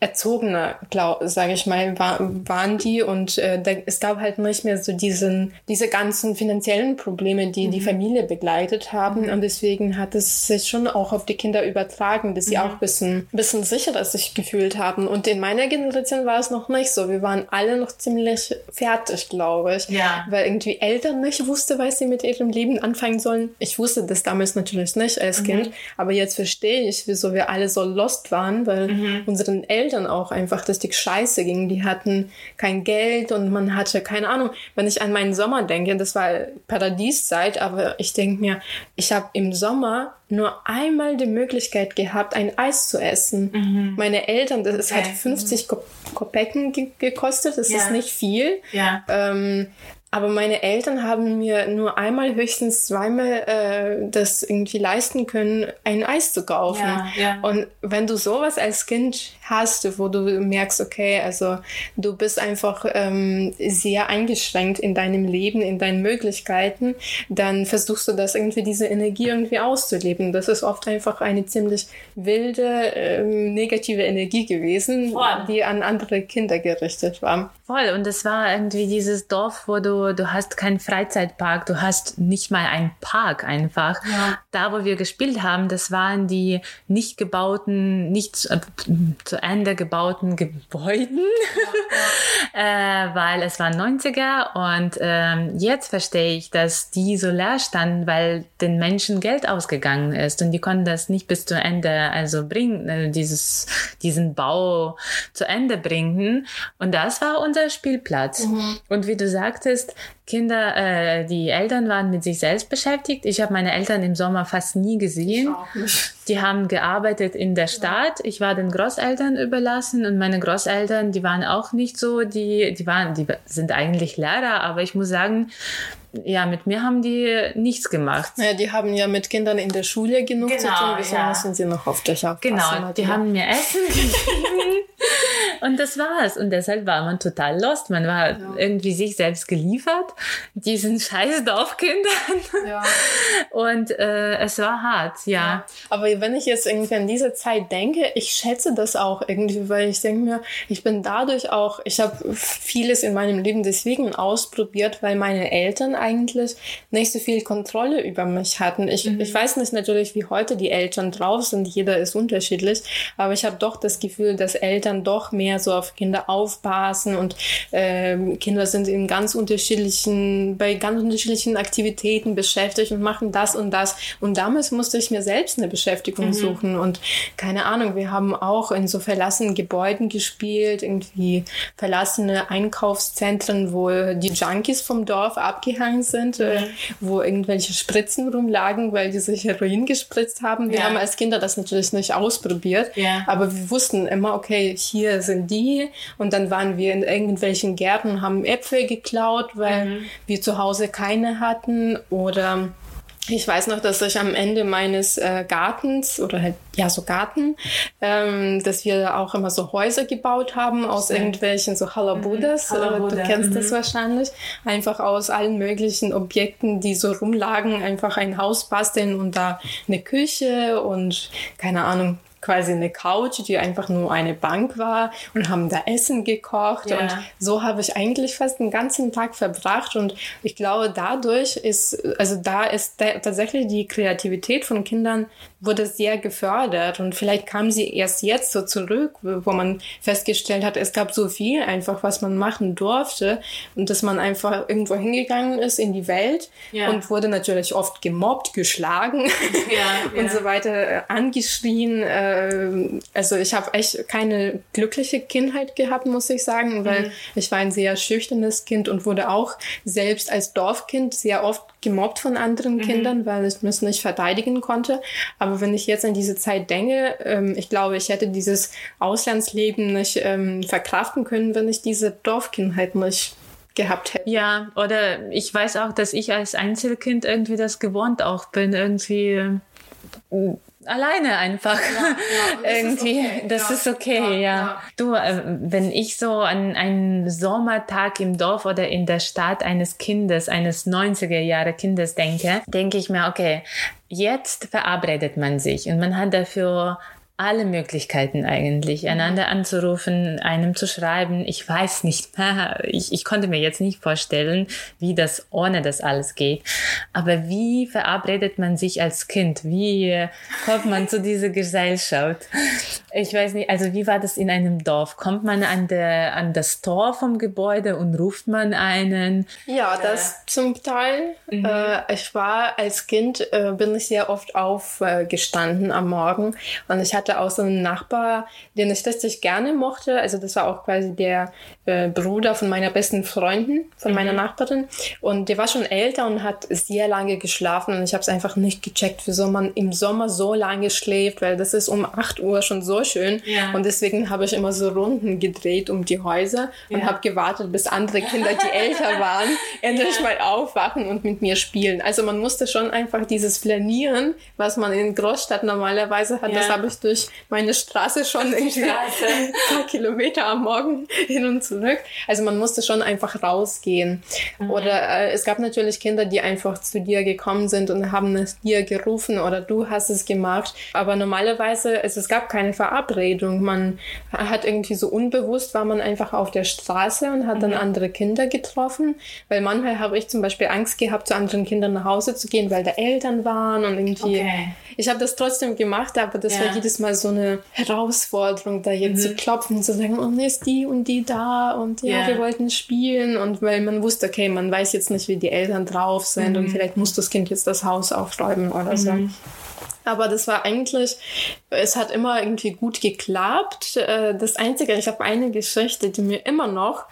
erzogener, sage ich mal, war, waren die und äh, da, es gab halt nicht mehr so diesen diese ganzen finanziellen Probleme, die mhm. die Familie begleitet haben mhm. und deswegen hat es sich schon auch auf die Kinder übertragen, dass sie mhm. auch ein bisschen bisschen sicherer sich gefühlt haben und in meiner Generation war es noch nicht so. Wir waren alle noch ziemlich fertig, glaube ich, ja. weil irgendwie Eltern nicht wusste, was sie mit ihrem Leben anfangen sollen. Ich wusste das damals natürlich nicht als mhm. Kind, aber jetzt verstehe ich, wieso wir alle so lost waren, weil mhm. unseren Eltern Eltern auch einfach richtig scheiße ging. Die hatten kein Geld und man hatte keine Ahnung. Wenn ich an meinen Sommer denke, das war Paradieszeit, aber ich denke mir, ich habe im Sommer nur einmal die Möglichkeit gehabt, ein Eis zu essen. Mhm. Meine Eltern, das okay. hat 50 Kopecken gekostet, das ja. ist nicht viel. Ja. Ähm, aber meine Eltern haben mir nur einmal, höchstens zweimal äh, das irgendwie leisten können, ein Eis zu kaufen. Ja, ja. Und wenn du sowas als Kind hast, wo du merkst, okay, also du bist einfach ähm, sehr eingeschränkt in deinem Leben, in deinen Möglichkeiten, dann versuchst du das irgendwie, diese Energie irgendwie auszuleben. Das ist oft einfach eine ziemlich wilde, ähm, negative Energie gewesen, Voll. die an andere Kinder gerichtet war. Voll. Und es war irgendwie dieses Dorf, wo du, du hast keinen Freizeitpark, du hast nicht mal einen Park einfach. Ja. Da, wo wir gespielt haben, das waren die nicht gebauten, nicht zu, äh, zu Ende gebauten Gebäuden, ja, äh, weil es waren 90er und ähm, jetzt verstehe ich, dass die so leer standen, weil den Menschen Geld ausgegangen ist und die konnten das nicht bis zu Ende also bringen, äh, dieses, diesen Bau zu Ende bringen. Und das war unser unser Spielplatz. Mhm. Und wie du sagtest, Kinder, äh, die Eltern waren mit sich selbst beschäftigt. Ich habe meine Eltern im Sommer fast nie gesehen. Die haben gearbeitet in der Stadt. Ich war den Großeltern überlassen und meine Großeltern, die waren auch nicht so, die, die waren, die sind eigentlich Lehrer, aber ich muss sagen, ja, mit mir haben die nichts gemacht. Ja, die haben ja mit Kindern in der Schule genug genau, zu tun, wieso ja. müssen sie noch auf dich aufpassen? Genau, die haben mir Essen gegeben und das war's. Und deshalb war man total lost. Man war ja. irgendwie sich selbst geliefert, diesen scheiß Dorfkindern. Ja. Und äh, es war hart, ja. ja. Aber wenn ich jetzt irgendwie an diese Zeit denke, ich schätze das auch irgendwie, weil ich denke mir, ich bin dadurch auch, ich habe vieles in meinem Leben deswegen ausprobiert, weil meine Eltern eigentlich nicht so viel Kontrolle über mich hatten. Ich, mhm. ich weiß nicht natürlich, wie heute die Eltern drauf sind, jeder ist unterschiedlich, aber ich habe doch das Gefühl, dass Eltern doch mehr so auf Kinder aufpassen und äh, Kinder sind in ganz unterschiedlichen, bei ganz unterschiedlichen Aktivitäten beschäftigt und machen das und das. Und damals musste ich mir selbst eine Beschäftigung mhm. suchen und keine Ahnung, wir haben auch in so verlassenen Gebäuden gespielt, irgendwie verlassene Einkaufszentren, wo die Junkies vom Dorf abgehangen sind, äh, wo irgendwelche Spritzen rumlagen, weil die sich Heroin gespritzt haben. Wir ja. haben als Kinder das natürlich nicht ausprobiert, ja. aber wir wussten immer, okay, hier sind die und dann waren wir in irgendwelchen Gärten, haben Äpfel geklaut, weil mhm. wir zu Hause keine hatten oder ich weiß noch, dass ich am Ende meines äh, Gartens oder halt ja so Garten, ähm, dass wir auch immer so Häuser gebaut haben aus Stimmt. irgendwelchen so Halabudas. Mhm. Du kennst mhm. das wahrscheinlich. Einfach aus allen möglichen Objekten, die so rumlagen, einfach ein Haus basteln und da eine Küche und keine Ahnung quasi eine Couch, die einfach nur eine Bank war und haben da Essen gekocht. Ja. Und so habe ich eigentlich fast den ganzen Tag verbracht. Und ich glaube, dadurch ist, also da ist tatsächlich die Kreativität von Kindern wurde sehr gefördert und vielleicht kam sie erst jetzt so zurück, wo man festgestellt hat, es gab so viel einfach, was man machen durfte und dass man einfach irgendwo hingegangen ist in die Welt ja. und wurde natürlich oft gemobbt, geschlagen ja, und so weiter, äh, angeschrien. Äh, also ich habe echt keine glückliche Kindheit gehabt, muss ich sagen, weil mhm. ich war ein sehr schüchternes Kind und wurde auch selbst als Dorfkind sehr oft gemobbt von anderen mhm. Kindern, weil ich mich nicht verteidigen konnte. Aber wenn ich jetzt an diese Zeit denke, ähm, ich glaube, ich hätte dieses Auslandsleben nicht ähm, verkraften können, wenn ich diese Dorfkindheit nicht gehabt hätte. Ja, oder ich weiß auch, dass ich als Einzelkind irgendwie das gewohnt auch bin, irgendwie alleine einfach. Ja, ja, Irgendwie, ist okay. das ja, ist okay, ja. Du, äh, wenn ich so an einen Sommertag im Dorf oder in der Stadt eines Kindes, eines 90er Jahre Kindes denke, denke ich mir, okay, jetzt verabredet man sich und man hat dafür alle Möglichkeiten eigentlich, mhm. einander anzurufen, einem zu schreiben. Ich weiß nicht, ich, ich konnte mir jetzt nicht vorstellen, wie das ohne das alles geht. Aber wie verabredet man sich als Kind? Wie kommt man zu dieser Gesellschaft? Ich weiß nicht, also wie war das in einem Dorf? Kommt man an, der, an das Tor vom Gebäude und ruft man einen? Ja, das äh. zum Teil. Mhm. Äh, ich war als Kind, äh, bin ich sehr oft aufgestanden am Morgen und ich hatte hatte auch so einen Nachbar, den ich richtig gerne mochte. Also das war auch quasi der äh, Bruder von meiner besten Freundin, von mhm. meiner Nachbarin. Und der war schon älter und hat sehr lange geschlafen. Und ich habe es einfach nicht gecheckt, wieso man im Sommer so lange schläft, weil das ist um 8 Uhr schon so schön. Ja. Und deswegen habe ich immer so Runden gedreht um die Häuser und ja. habe gewartet, bis andere Kinder, die älter waren, endlich ja. mal aufwachen und mit mir spielen. Also man musste schon einfach dieses Flanieren, was man in Großstadt normalerweise hat, das habe ich durch meine Straße schon irgendwie ein paar Kilometer am Morgen hin und zurück. Also man musste schon einfach rausgehen. Mhm. Oder äh, es gab natürlich Kinder, die einfach zu dir gekommen sind und haben es dir gerufen oder du hast es gemacht. Aber normalerweise, also es gab keine Verabredung. Man hat irgendwie so unbewusst, war man einfach auf der Straße und hat dann mhm. andere Kinder getroffen. Weil manchmal habe ich zum Beispiel Angst gehabt, zu anderen Kindern nach Hause zu gehen, weil da Eltern waren und irgendwie. Okay. Ich habe das trotzdem gemacht, aber das ja. war jedes Mal so eine Herausforderung, da jetzt mhm. zu klopfen und zu sagen, oh, ist die und die da und ja, ja, wir wollten spielen und weil man wusste, okay, man weiß jetzt nicht, wie die Eltern drauf sind mhm. und vielleicht muss das Kind jetzt das Haus aufräumen oder so. Mhm. Aber das war eigentlich, es hat immer irgendwie gut geklappt. Äh, das Einzige, ich habe eine Geschichte, die mir immer noch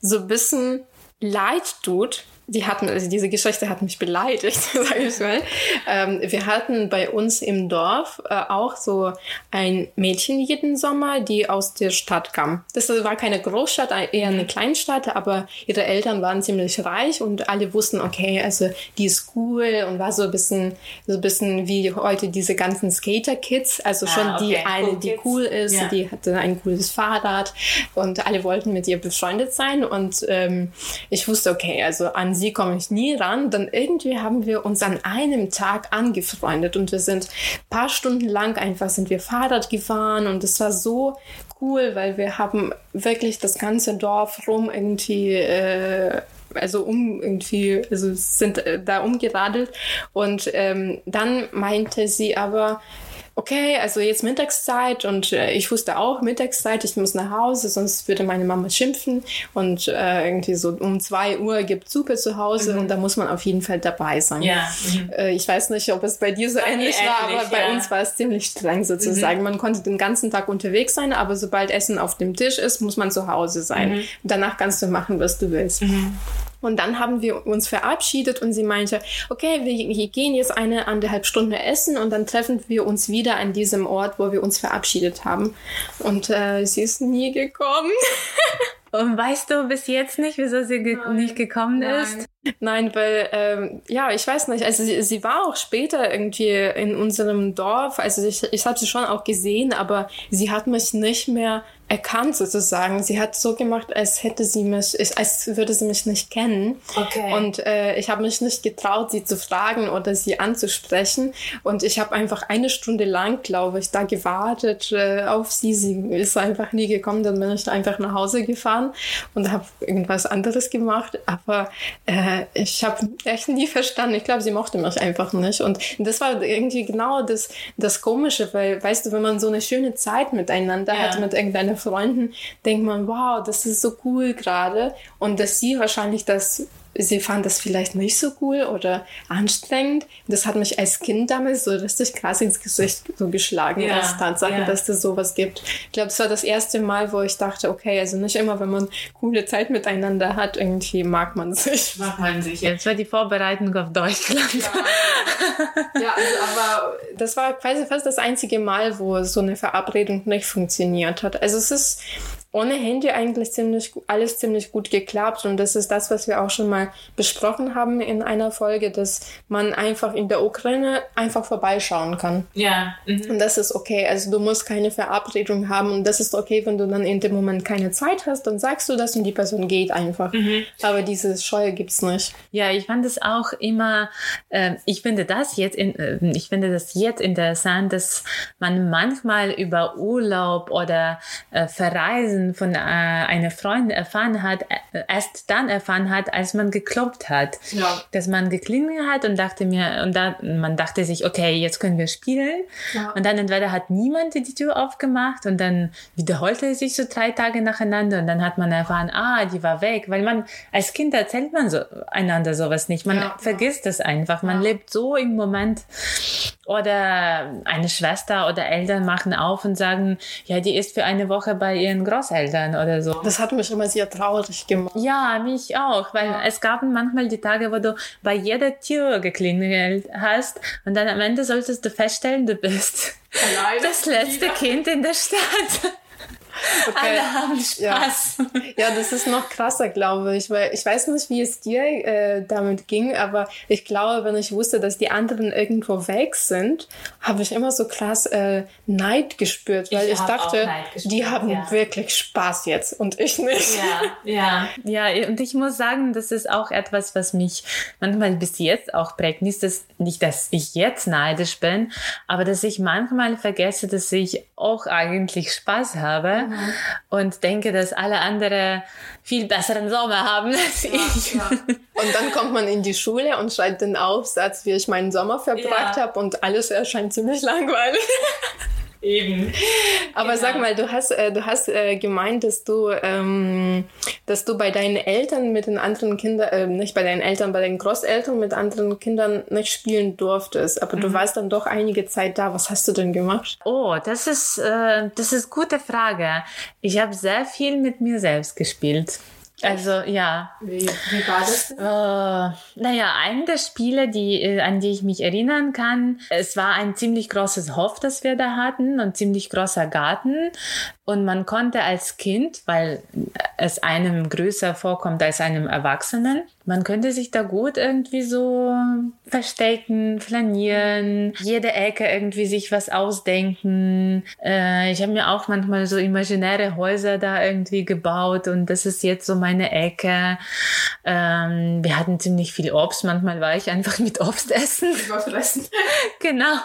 so ein bisschen leid tut, die hatten, also diese Geschichte hat mich beleidigt, sage ich mal. Ähm, wir hatten bei uns im Dorf äh, auch so ein Mädchen jeden Sommer, die aus der Stadt kam. Das war keine Großstadt, eher eine Kleinstadt, aber ihre Eltern waren ziemlich reich und alle wussten, okay, also die ist cool und war so ein bisschen, so ein bisschen wie heute diese ganzen Skater-Kids, also schon ah, okay. die eine, cool die cool ist, ja. die hatte ein cooles Fahrrad und alle wollten mit ihr befreundet sein und ähm, ich wusste, okay, also an sie komme ich nie ran. Dann irgendwie haben wir uns an einem Tag angefreundet und wir sind paar Stunden lang einfach sind wir Fahrrad gefahren und es war so cool, weil wir haben wirklich das ganze Dorf rum irgendwie äh, also um irgendwie, also sind äh, da umgeradelt und ähm, dann meinte sie aber, okay, also jetzt Mittagszeit und äh, ich wusste auch Mittagszeit, ich muss nach Hause, sonst würde meine Mama schimpfen und äh, irgendwie so um zwei Uhr gibt Suppe zu Hause mhm. und da muss man auf jeden Fall dabei sein. Ja. Mhm. Äh, ich weiß nicht, ob es bei dir so ähnlich, ähnlich war, aber bei uns war es ziemlich streng sozusagen. Mhm. Man konnte den ganzen Tag unterwegs sein, aber sobald Essen auf dem Tisch ist, muss man zu Hause sein. Mhm. Danach kannst du machen, was du willst. Und dann haben wir uns verabschiedet und sie meinte, okay, wir gehen jetzt eine anderthalb Stunde essen und dann treffen wir uns wieder an diesem Ort, wo wir uns verabschiedet haben. Und äh, sie ist nie gekommen. Und weißt du bis jetzt nicht, wieso sie ge Nein. nicht gekommen Nein. ist? Nein, weil, ähm, ja, ich weiß nicht. Also sie, sie war auch später irgendwie in unserem Dorf. Also ich, ich habe sie schon auch gesehen, aber sie hat mich nicht mehr erkannt sozusagen. Sie hat so gemacht, als hätte sie mich, als würde sie mich nicht kennen. Okay. Und äh, ich habe mich nicht getraut, sie zu fragen oder sie anzusprechen. Und ich habe einfach eine Stunde lang, glaube ich, da gewartet äh, auf sie. Sie ist einfach nie gekommen. Dann bin ich einfach nach Hause gefahren und habe irgendwas anderes gemacht. Aber äh, ich habe echt nie verstanden. Ich glaube, sie mochte mich einfach nicht. Und das war irgendwie genau das, das Komische, weil, weißt du, wenn man so eine schöne Zeit miteinander ja. hat mit irgendeiner Freunden denkt man, wow, das ist so cool gerade. Und dass sie wahrscheinlich das sie fand das vielleicht nicht so cool oder anstrengend. Das hat mich als Kind damals so richtig krass ins Gesicht so geschlagen, ja, als Tatsache, ja. dass es sowas gibt. Ich glaube, es war das erste Mal, wo ich dachte, okay, also nicht immer, wenn man coole Zeit miteinander hat, irgendwie mag man sich. Mag man sich. Jetzt war die Vorbereitung auf Deutschland. Ja, ja also, aber das war quasi fast das einzige Mal, wo so eine Verabredung nicht funktioniert hat. Also es ist ohne Handy eigentlich ziemlich alles ziemlich gut geklappt und das ist das, was wir auch schon mal besprochen haben in einer Folge, dass man einfach in der Ukraine einfach vorbeischauen kann. Ja. Mhm. Und das ist okay. Also du musst keine Verabredung haben und das ist okay, wenn du dann in dem Moment keine Zeit hast, dann sagst du das und die Person geht einfach. Mhm. Aber diese Scheue gibt's nicht. Ja, ich fand es auch immer. Äh, ich finde das jetzt in, äh, ich finde das jetzt interessant, dass man manchmal über Urlaub oder äh, Verreisen Reisen von äh, einer Freundin erfahren hat, äh, erst dann erfahren hat, als man geklopft hat. Ja. Dass man geklingelt hat und dachte mir, und da, man dachte sich, okay, jetzt können wir spielen. Ja. Und dann entweder hat niemand die Tür aufgemacht und dann wiederholte es sich so drei Tage nacheinander und dann hat man erfahren, ah, die war weg. Weil man, als Kind erzählt man so, einander sowas nicht. Man Ja. vergisst es einfach. Man lebt so im Moment. Oder eine Schwester oder Eltern machen auf und sagen, ja, die ist für eine Woche bei ihren Großeltern oder so. Das hat mich immer sehr traurig gemacht. Ja, mich auch, weil es gab manchmal die Tage, wo du bei jeder Tür geklingelt hast und dann am Ende solltest du feststellen, du bist Alleine das letzte Kind in der Stadt. Alle haben Spaß. Ja, das ist noch krasser, glaube ich, weil ich weiß nicht, wie es dir äh, damit ging, aber ich glaube, wenn ich wusste, dass die anderen irgendwo weg sind, habe ich immer so krass äh, Neid gespürt, weil Ich ich, dachte, gespürt, die haben ja. wirklich Spaß jetzt und ich nicht. Ja, ja. Ja, und ich muss sagen, das ist auch etwas, was mich manchmal bis jetzt auch prägt. Nicht, dass, nicht, dass ich jetzt neidisch bin, aber dass ich manchmal vergesse, dass ich auch eigentlich Spaß habe und denke, dass alle andere viel besseren Sommer haben als ich. Und dann kommt man in die Schule und schreibt den Aufsatz, wie ich meinen Sommer verbracht Ja. habe und alles erscheint ziemlich langweilig. Eben. Aber Genau. sag mal, du hast, äh, du hast äh, gemeint, dass du, ähm, dass du bei deinen Eltern mit den anderen Kindern, äh, nicht bei deinen Eltern, bei deinen Großeltern mit anderen Kindern nicht spielen durftest. Aber Mhm. du warst dann doch einige Zeit da. Was hast du denn gemacht? Oh, das ist, äh, das ist gute Frage. Ich habe sehr viel mit mir selbst gespielt. Also ja, Wie, wie war das? Äh, naja, eine der Spiele, die, äh, an die ich mich erinnern kann, es war ein ziemlich großes Hof, das wir da hatten und ziemlich großer Garten. Und man konnte als Kind, weil es einem größer vorkommt als einem Erwachsenen, man könnte sich da gut irgendwie so verstecken, flanieren, jede Ecke irgendwie sich was ausdenken. Äh, ich habe mir auch manchmal so imaginäre Häuser da irgendwie gebaut und das ist jetzt so meine Ecke. Ähm, wir hatten ziemlich viel Obst. Manchmal war ich einfach mit Obst essen. Überfressen. genau.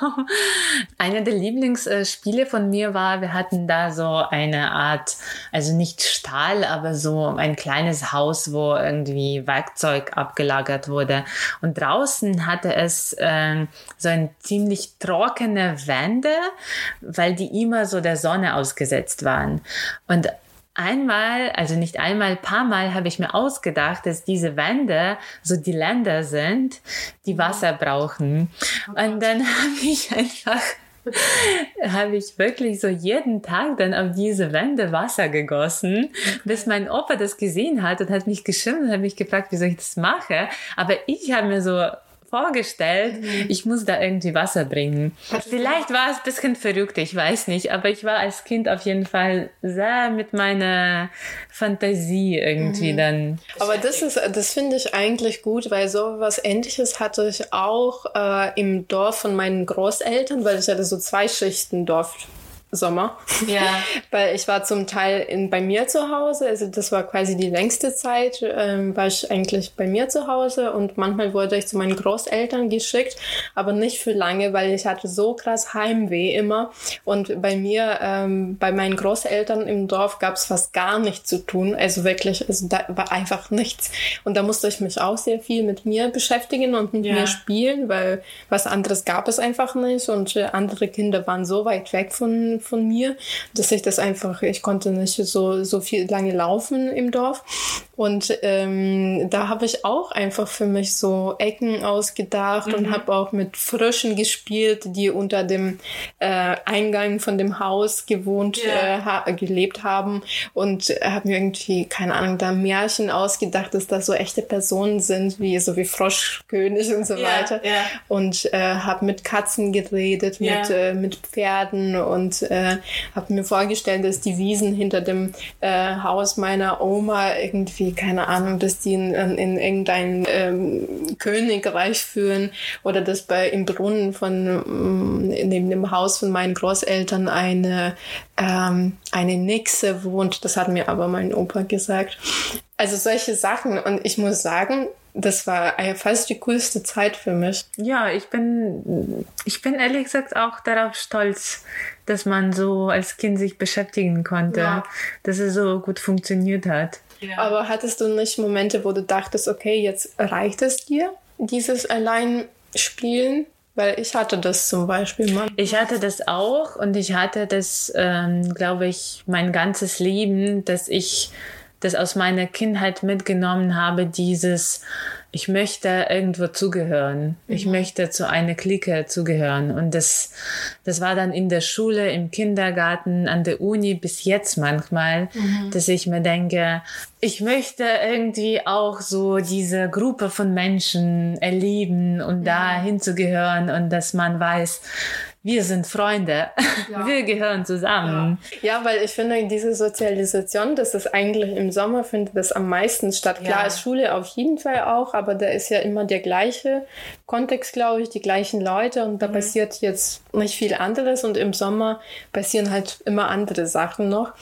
Einer der Lieblingsspiele von mir war, wir hatten da so eine Art, also nicht Stahl, aber so ein kleines Haus, wo irgendwie Werkzeug abgelagert wurde. Und draußen hatte es ähm, so ein ziemlich trockene Wände, weil die immer so der Sonne ausgesetzt waren. Und Einmal, also nicht einmal, paar Mal habe ich mir ausgedacht, dass diese Wände so die Länder sind, die Wasser brauchen. Und dann habe ich einfach, habe ich wirklich so jeden Tag dann auf diese Wände Wasser gegossen, bis mein Opa das gesehen hat und hat mich geschimpft und hat mich gefragt, wieso ich das mache. Aber ich habe mir so vorgestellt, ich muss da irgendwie Wasser bringen. Vielleicht war es ein bisschen verrückt, ich weiß nicht, aber ich war als Kind auf jeden Fall sehr mit meiner Fantasie irgendwie dann. Aber das ist, das finde ich eigentlich gut, weil so was Ähnliches hatte ich auch äh, im Dorf von meinen Großeltern, weil ich hatte so zwei Schichten Dorf. Sommer. Ja. Weil ich war zum Teil in, bei mir zu Hause, also das war quasi die längste Zeit, ähm, war ich eigentlich bei mir zu Hause und manchmal wurde ich zu meinen Großeltern geschickt, aber nicht für lange, weil ich hatte so krass Heimweh immer und bei mir, ähm, bei meinen Großeltern im Dorf gab es fast gar nichts zu tun, also wirklich, also da war einfach nichts und da musste ich mich auch sehr viel mit mir beschäftigen und mit Ja. mir spielen, weil was anderes gab es einfach nicht und äh, andere Kinder waren so weit weg von, von mir, dass ich das einfach, ich konnte nicht so, so viel lange laufen im Dorf. Und ähm, da habe ich auch einfach für mich so Ecken ausgedacht und habe auch mit Fröschen gespielt, die unter dem äh, Eingang von dem Haus gewohnt, Ja. äh, ha gelebt haben und habe mir irgendwie, keine Ahnung, da Märchen ausgedacht, dass das so echte Personen sind, wie so wie Froschkönig und so Ja, weiter. ja. Und äh, habe mit Katzen geredet, mit, äh, mit Pferden und äh, habe mir vorgestellt, dass die Wiesen hinter dem äh, Haus meiner Oma irgendwie, keine Ahnung, dass die in, in irgendein ähm, Königreich führen oder dass bei im Brunnen von mm, neben dem Haus von meinen Großeltern eine ähm, eine Nixe wohnt. Das hat mir aber mein Opa gesagt. Also solche Sachen und ich muss sagen, das war fast die coolste Zeit für mich. Ja, ich bin, ich bin ehrlich gesagt auch darauf stolz, dass man so als Kind sich beschäftigen konnte, ja. dass es so gut funktioniert hat. Ja. Aber hattest du nicht Momente, wo du dachtest, okay, jetzt reicht es dir, dieses Alleinspielen? Weil ich hatte das zum Beispiel mal. Ich hatte das auch und ich hatte das, ähm, glaube ich, mein ganzes Leben, dass ich das aus meiner Kindheit mitgenommen habe, dieses ich möchte irgendwo zugehören. Ich mhm. möchte zu einer Clique zugehören. Und das, das war dann in der Schule, im Kindergarten, an der Uni bis jetzt manchmal, mhm. dass ich mir denke, ich möchte irgendwie auch so diese Gruppe von Menschen erleben und mhm. da hinzugehören und dass man weiß, wir sind Freunde, ja. wir gehören zusammen. Ja. ja. weil ich finde, diese Sozialisation, das ist eigentlich im Sommer, findet das am meisten statt. Klar ja. ist Schule auf jeden Fall auch, aber da ist ja immer der gleiche Kontext, glaube ich, die gleichen Leute und da mhm. passiert jetzt nicht viel anderes und im Sommer passieren halt immer andere Sachen noch.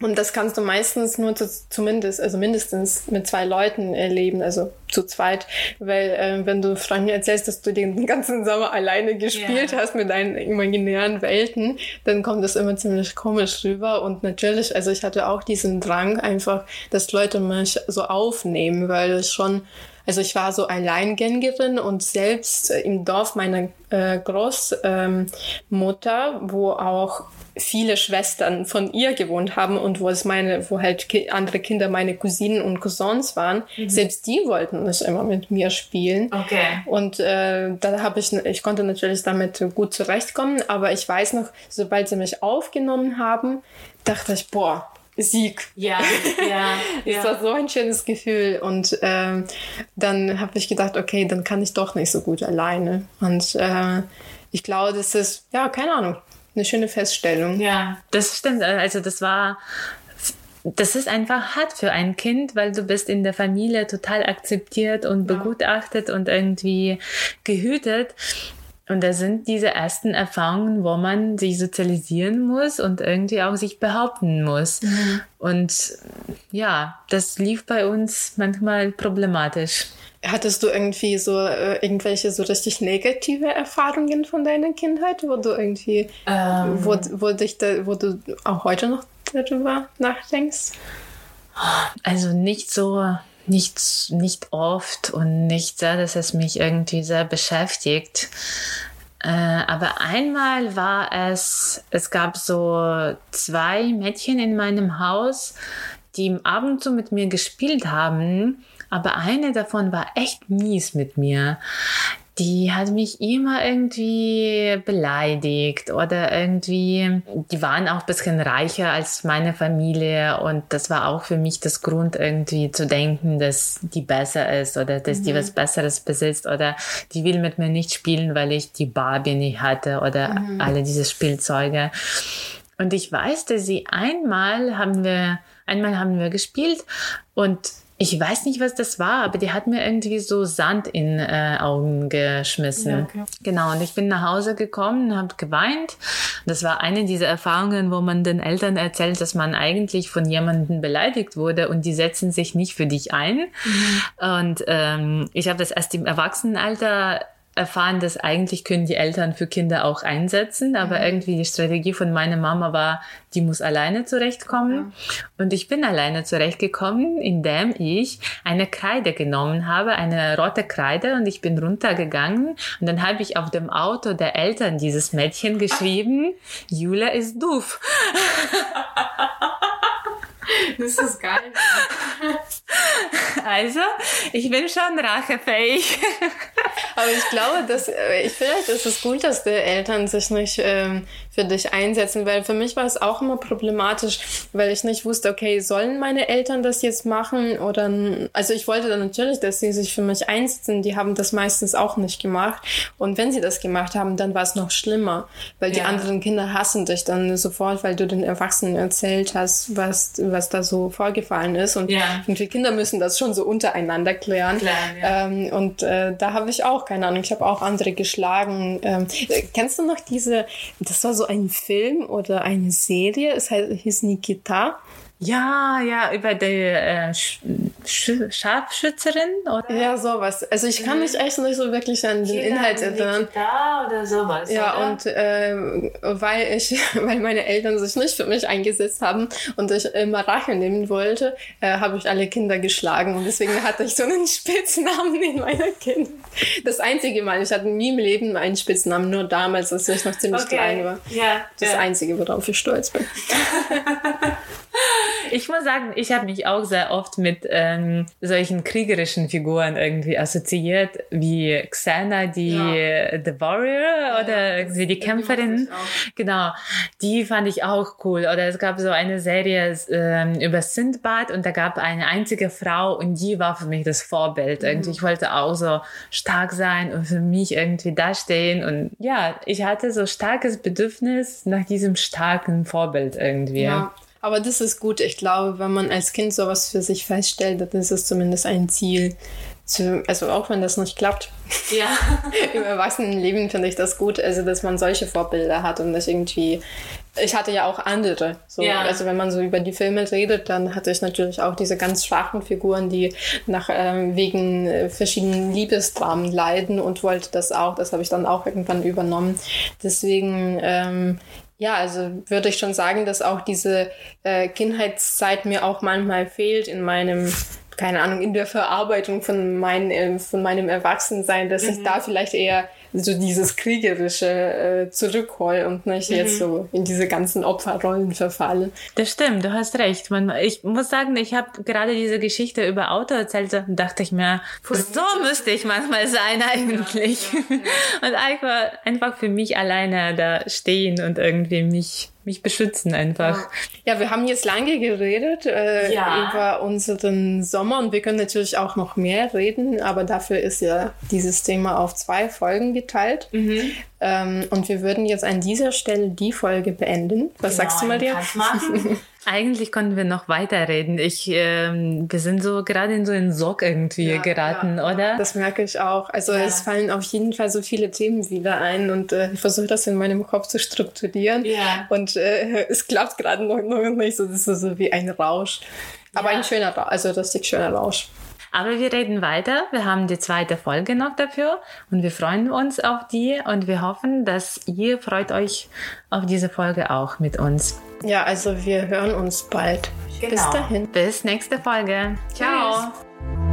Und das kannst du meistens nur zu, zumindest, also mindestens mit zwei Leuten erleben, also zu zweit. Weil äh, wenn du Freunden erzählst, dass du den ganzen Sommer alleine gespielt yeah. hast mit deinen imaginären Welten, dann kommt das immer ziemlich komisch rüber. Und natürlich, also ich hatte auch diesen Drang einfach, dass Leute mich so aufnehmen, weil es schon also ich war so Alleingängerin und selbst im Dorf meiner äh, Großmutter, ähm, wo auch viele Schwestern von ihr gewohnt haben und wo es meine, wo halt andere Kinder meine Cousinen und Cousins waren, mhm. selbst die wollten nicht immer mit mir spielen. Okay. Und äh, da habe ich, ich konnte natürlich damit gut zurechtkommen, aber ich weiß noch, sobald sie mich aufgenommen haben, dachte ich, boah, Sieg. Ja, ja. Es war so ein schönes Gefühl. Und ähm, dann habe ich gedacht, okay, dann kann ich doch nicht so gut alleine. Und äh, ich glaube, das ist, ja, keine Ahnung, eine schöne Feststellung. Ja, das stimmt. Also das war das ist einfach hart für ein Kind, weil du bist in der Familie total akzeptiert und begutachtet und irgendwie gehütet. Und da sind diese ersten Erfahrungen, wo man sich sozialisieren muss und irgendwie auch sich behaupten muss. Mhm. Und ja, das lief bei uns manchmal problematisch. Hattest du irgendwie so äh, irgendwelche so richtig negative Erfahrungen von deiner Kindheit, wo du irgendwie, ähm, wo, wo dich da, wo du auch heute noch darüber nachdenkst? Also nicht so nicht, nicht oft und nicht sehr, dass es mich irgendwie sehr beschäftigt. Äh, aber einmal war es, es gab so zwei Mädchen in meinem Haus, die ab und zu mit mir gespielt haben, aber eine davon war echt mies mit mir die hat mich immer irgendwie beleidigt oder irgendwie, die waren auch ein bisschen reicher als meine Familie und das war auch für mich das Grund irgendwie zu denken, dass die besser ist oder dass mhm. die was Besseres besitzt oder die will mit mir nicht spielen, weil ich die Barbie nicht hatte oder mhm. alle diese Spielzeuge. Und ich weiß, dass sie einmal haben wir, einmal haben wir gespielt und ich weiß nicht, was das war, aber die hat mir irgendwie so Sand in äh, Augen geschmissen. Ja, okay. Genau, und ich bin nach Hause gekommen, habe geweint. Das war eine dieser Erfahrungen, wo man den Eltern erzählt, dass man eigentlich von jemandem beleidigt wurde und die setzen sich nicht für dich ein. Mhm. Und ähm, ich habe das erst im Erwachsenenalter erfahren, dass eigentlich können die Eltern für Kinder auch einsetzen, aber mhm. irgendwie die Strategie von meiner Mama war, die muss alleine zurechtkommen. Ja. Und ich bin alleine zurechtgekommen, indem ich eine Kreide genommen habe, eine rote Kreide und ich bin runtergegangen und dann habe ich auf dem Auto der Eltern dieses Mädchen geschrieben, Julia ist doof. Das ist geil. Also, ich bin schon rachefähig. Aber ich glaube, dass äh, ich vielleicht ist es gut, dass die Eltern sich nicht ähm, für dich einsetzen, weil für mich war es auch immer problematisch, weil ich nicht wusste, okay, sollen meine Eltern das jetzt machen oder also ich wollte dann natürlich, dass sie sich für mich einsetzen. Die haben das meistens auch nicht gemacht und wenn sie das gemacht haben, dann war es noch schlimmer, weil die ja. anderen Kinder hassen dich dann sofort, weil du den Erwachsenen erzählt hast, was was da so vorgefallen ist und ja. Kinder müssen das schon so untereinander klären. Klar, ja. ähm, und äh, da habe ich auch keine Ahnung. Ich habe auch andere geschlagen. Ähm, kennst du noch diese? Das war so ein Film oder eine Serie. Es heißt, hieß Nikita. Ja, ja, über die äh, Sch Scharfschützerin oder? Ja, sowas. Also ich kann mich echt nicht so wirklich an den Inhalt erinnern. Da oder sowas. Ja, oder? und äh, weil ich, weil meine Eltern sich nicht für mich eingesetzt haben und ich immer Rache nehmen wollte, äh, habe ich alle Kinder geschlagen und deswegen hatte ich so einen Spitznamen in meiner Kindheit. Das einzige Mal, ich hatte nie im Leben einen Spitznamen, nur damals, als ich noch ziemlich Okay. klein war. Ja, Das ja. einzige, worauf ich stolz bin. Ich muss sagen, ich habe mich auch sehr oft mit ähm, solchen kriegerischen Figuren irgendwie assoziiert, wie Xana, die Ja. The Warrior oder irgendwie die Kämpferin. Genau, die fand ich auch cool. Oder es gab so eine Serie ähm, über Sindbad und da gab eine einzige Frau und die war für mich das Vorbild. Irgendwie, ich wollte auch so stark sein und für mich irgendwie dastehen. Und ja, ich hatte so starkes Bedürfnis nach diesem starken Vorbild irgendwie. Ja, aber das ist gut. Ich glaube, wenn man als Kind sowas für sich feststellt, dann ist es zumindest ein Ziel. Zu, also auch wenn das nicht klappt. ja. Im Erwachsenenleben finde ich das gut, also dass man solche Vorbilder hat und nicht irgendwie. Ich hatte ja auch andere. So, Ja. Also wenn man so über die Filme redet, dann hatte ich natürlich auch diese ganz schwachen Figuren, die nach ähm, wegen äh, verschiedenen Liebesdramen leiden und wollte das auch. Das habe ich dann auch irgendwann übernommen. Deswegen ähm, ja, also würde ich schon sagen, dass auch diese äh, Kindheitszeit mir auch manchmal fehlt in meinem, keine Ahnung, in der Verarbeitung von, mein, äh, von meinem Erwachsensein, dass ich da vielleicht eher so dieses Kriegerische äh, zurückhole und nicht jetzt so in diese ganzen Opferrollen verfalle. Das stimmt, du hast recht. Man, ich muss sagen, ich habe gerade diese Geschichte über Auto erzählt und dachte ich mir, so müsste ich manchmal sein eigentlich. Und einfach, einfach für mich alleine da stehen und irgendwie mich, mich beschützen einfach. Ja, wir haben jetzt lange geredet äh, Ja. über unseren Sommer und wir können natürlich auch noch mehr reden, aber dafür ist ja dieses Thema auf zwei Folgen geteilt. Mhm. Ähm, und wir würden jetzt an dieser Stelle die Folge beenden. Was sagst du, Maria? Eigentlich konnten wir noch weiterreden. Ich, ähm, wir sind so gerade in so einen Sock irgendwie Ja, geraten, ja. oder? Das merke ich auch. Also Ja. es fallen auf jeden Fall so viele Themen wieder ein und äh, ich versuche das in meinem Kopf zu strukturieren. Ja. Und äh, es klappt gerade noch, noch nicht so. Das ist so wie ein Rausch. Aber ein schöner Rausch, also richtig schöner Rausch. Aber wir reden weiter. Wir haben die zweite Folge noch dafür und wir freuen uns auf die und wir hoffen, dass ihr freut euch auf diese Folge auch mit uns. Ja, also wir hören uns bald. Bis dahin. Bis nächste Folge. Ciao. Tschüss.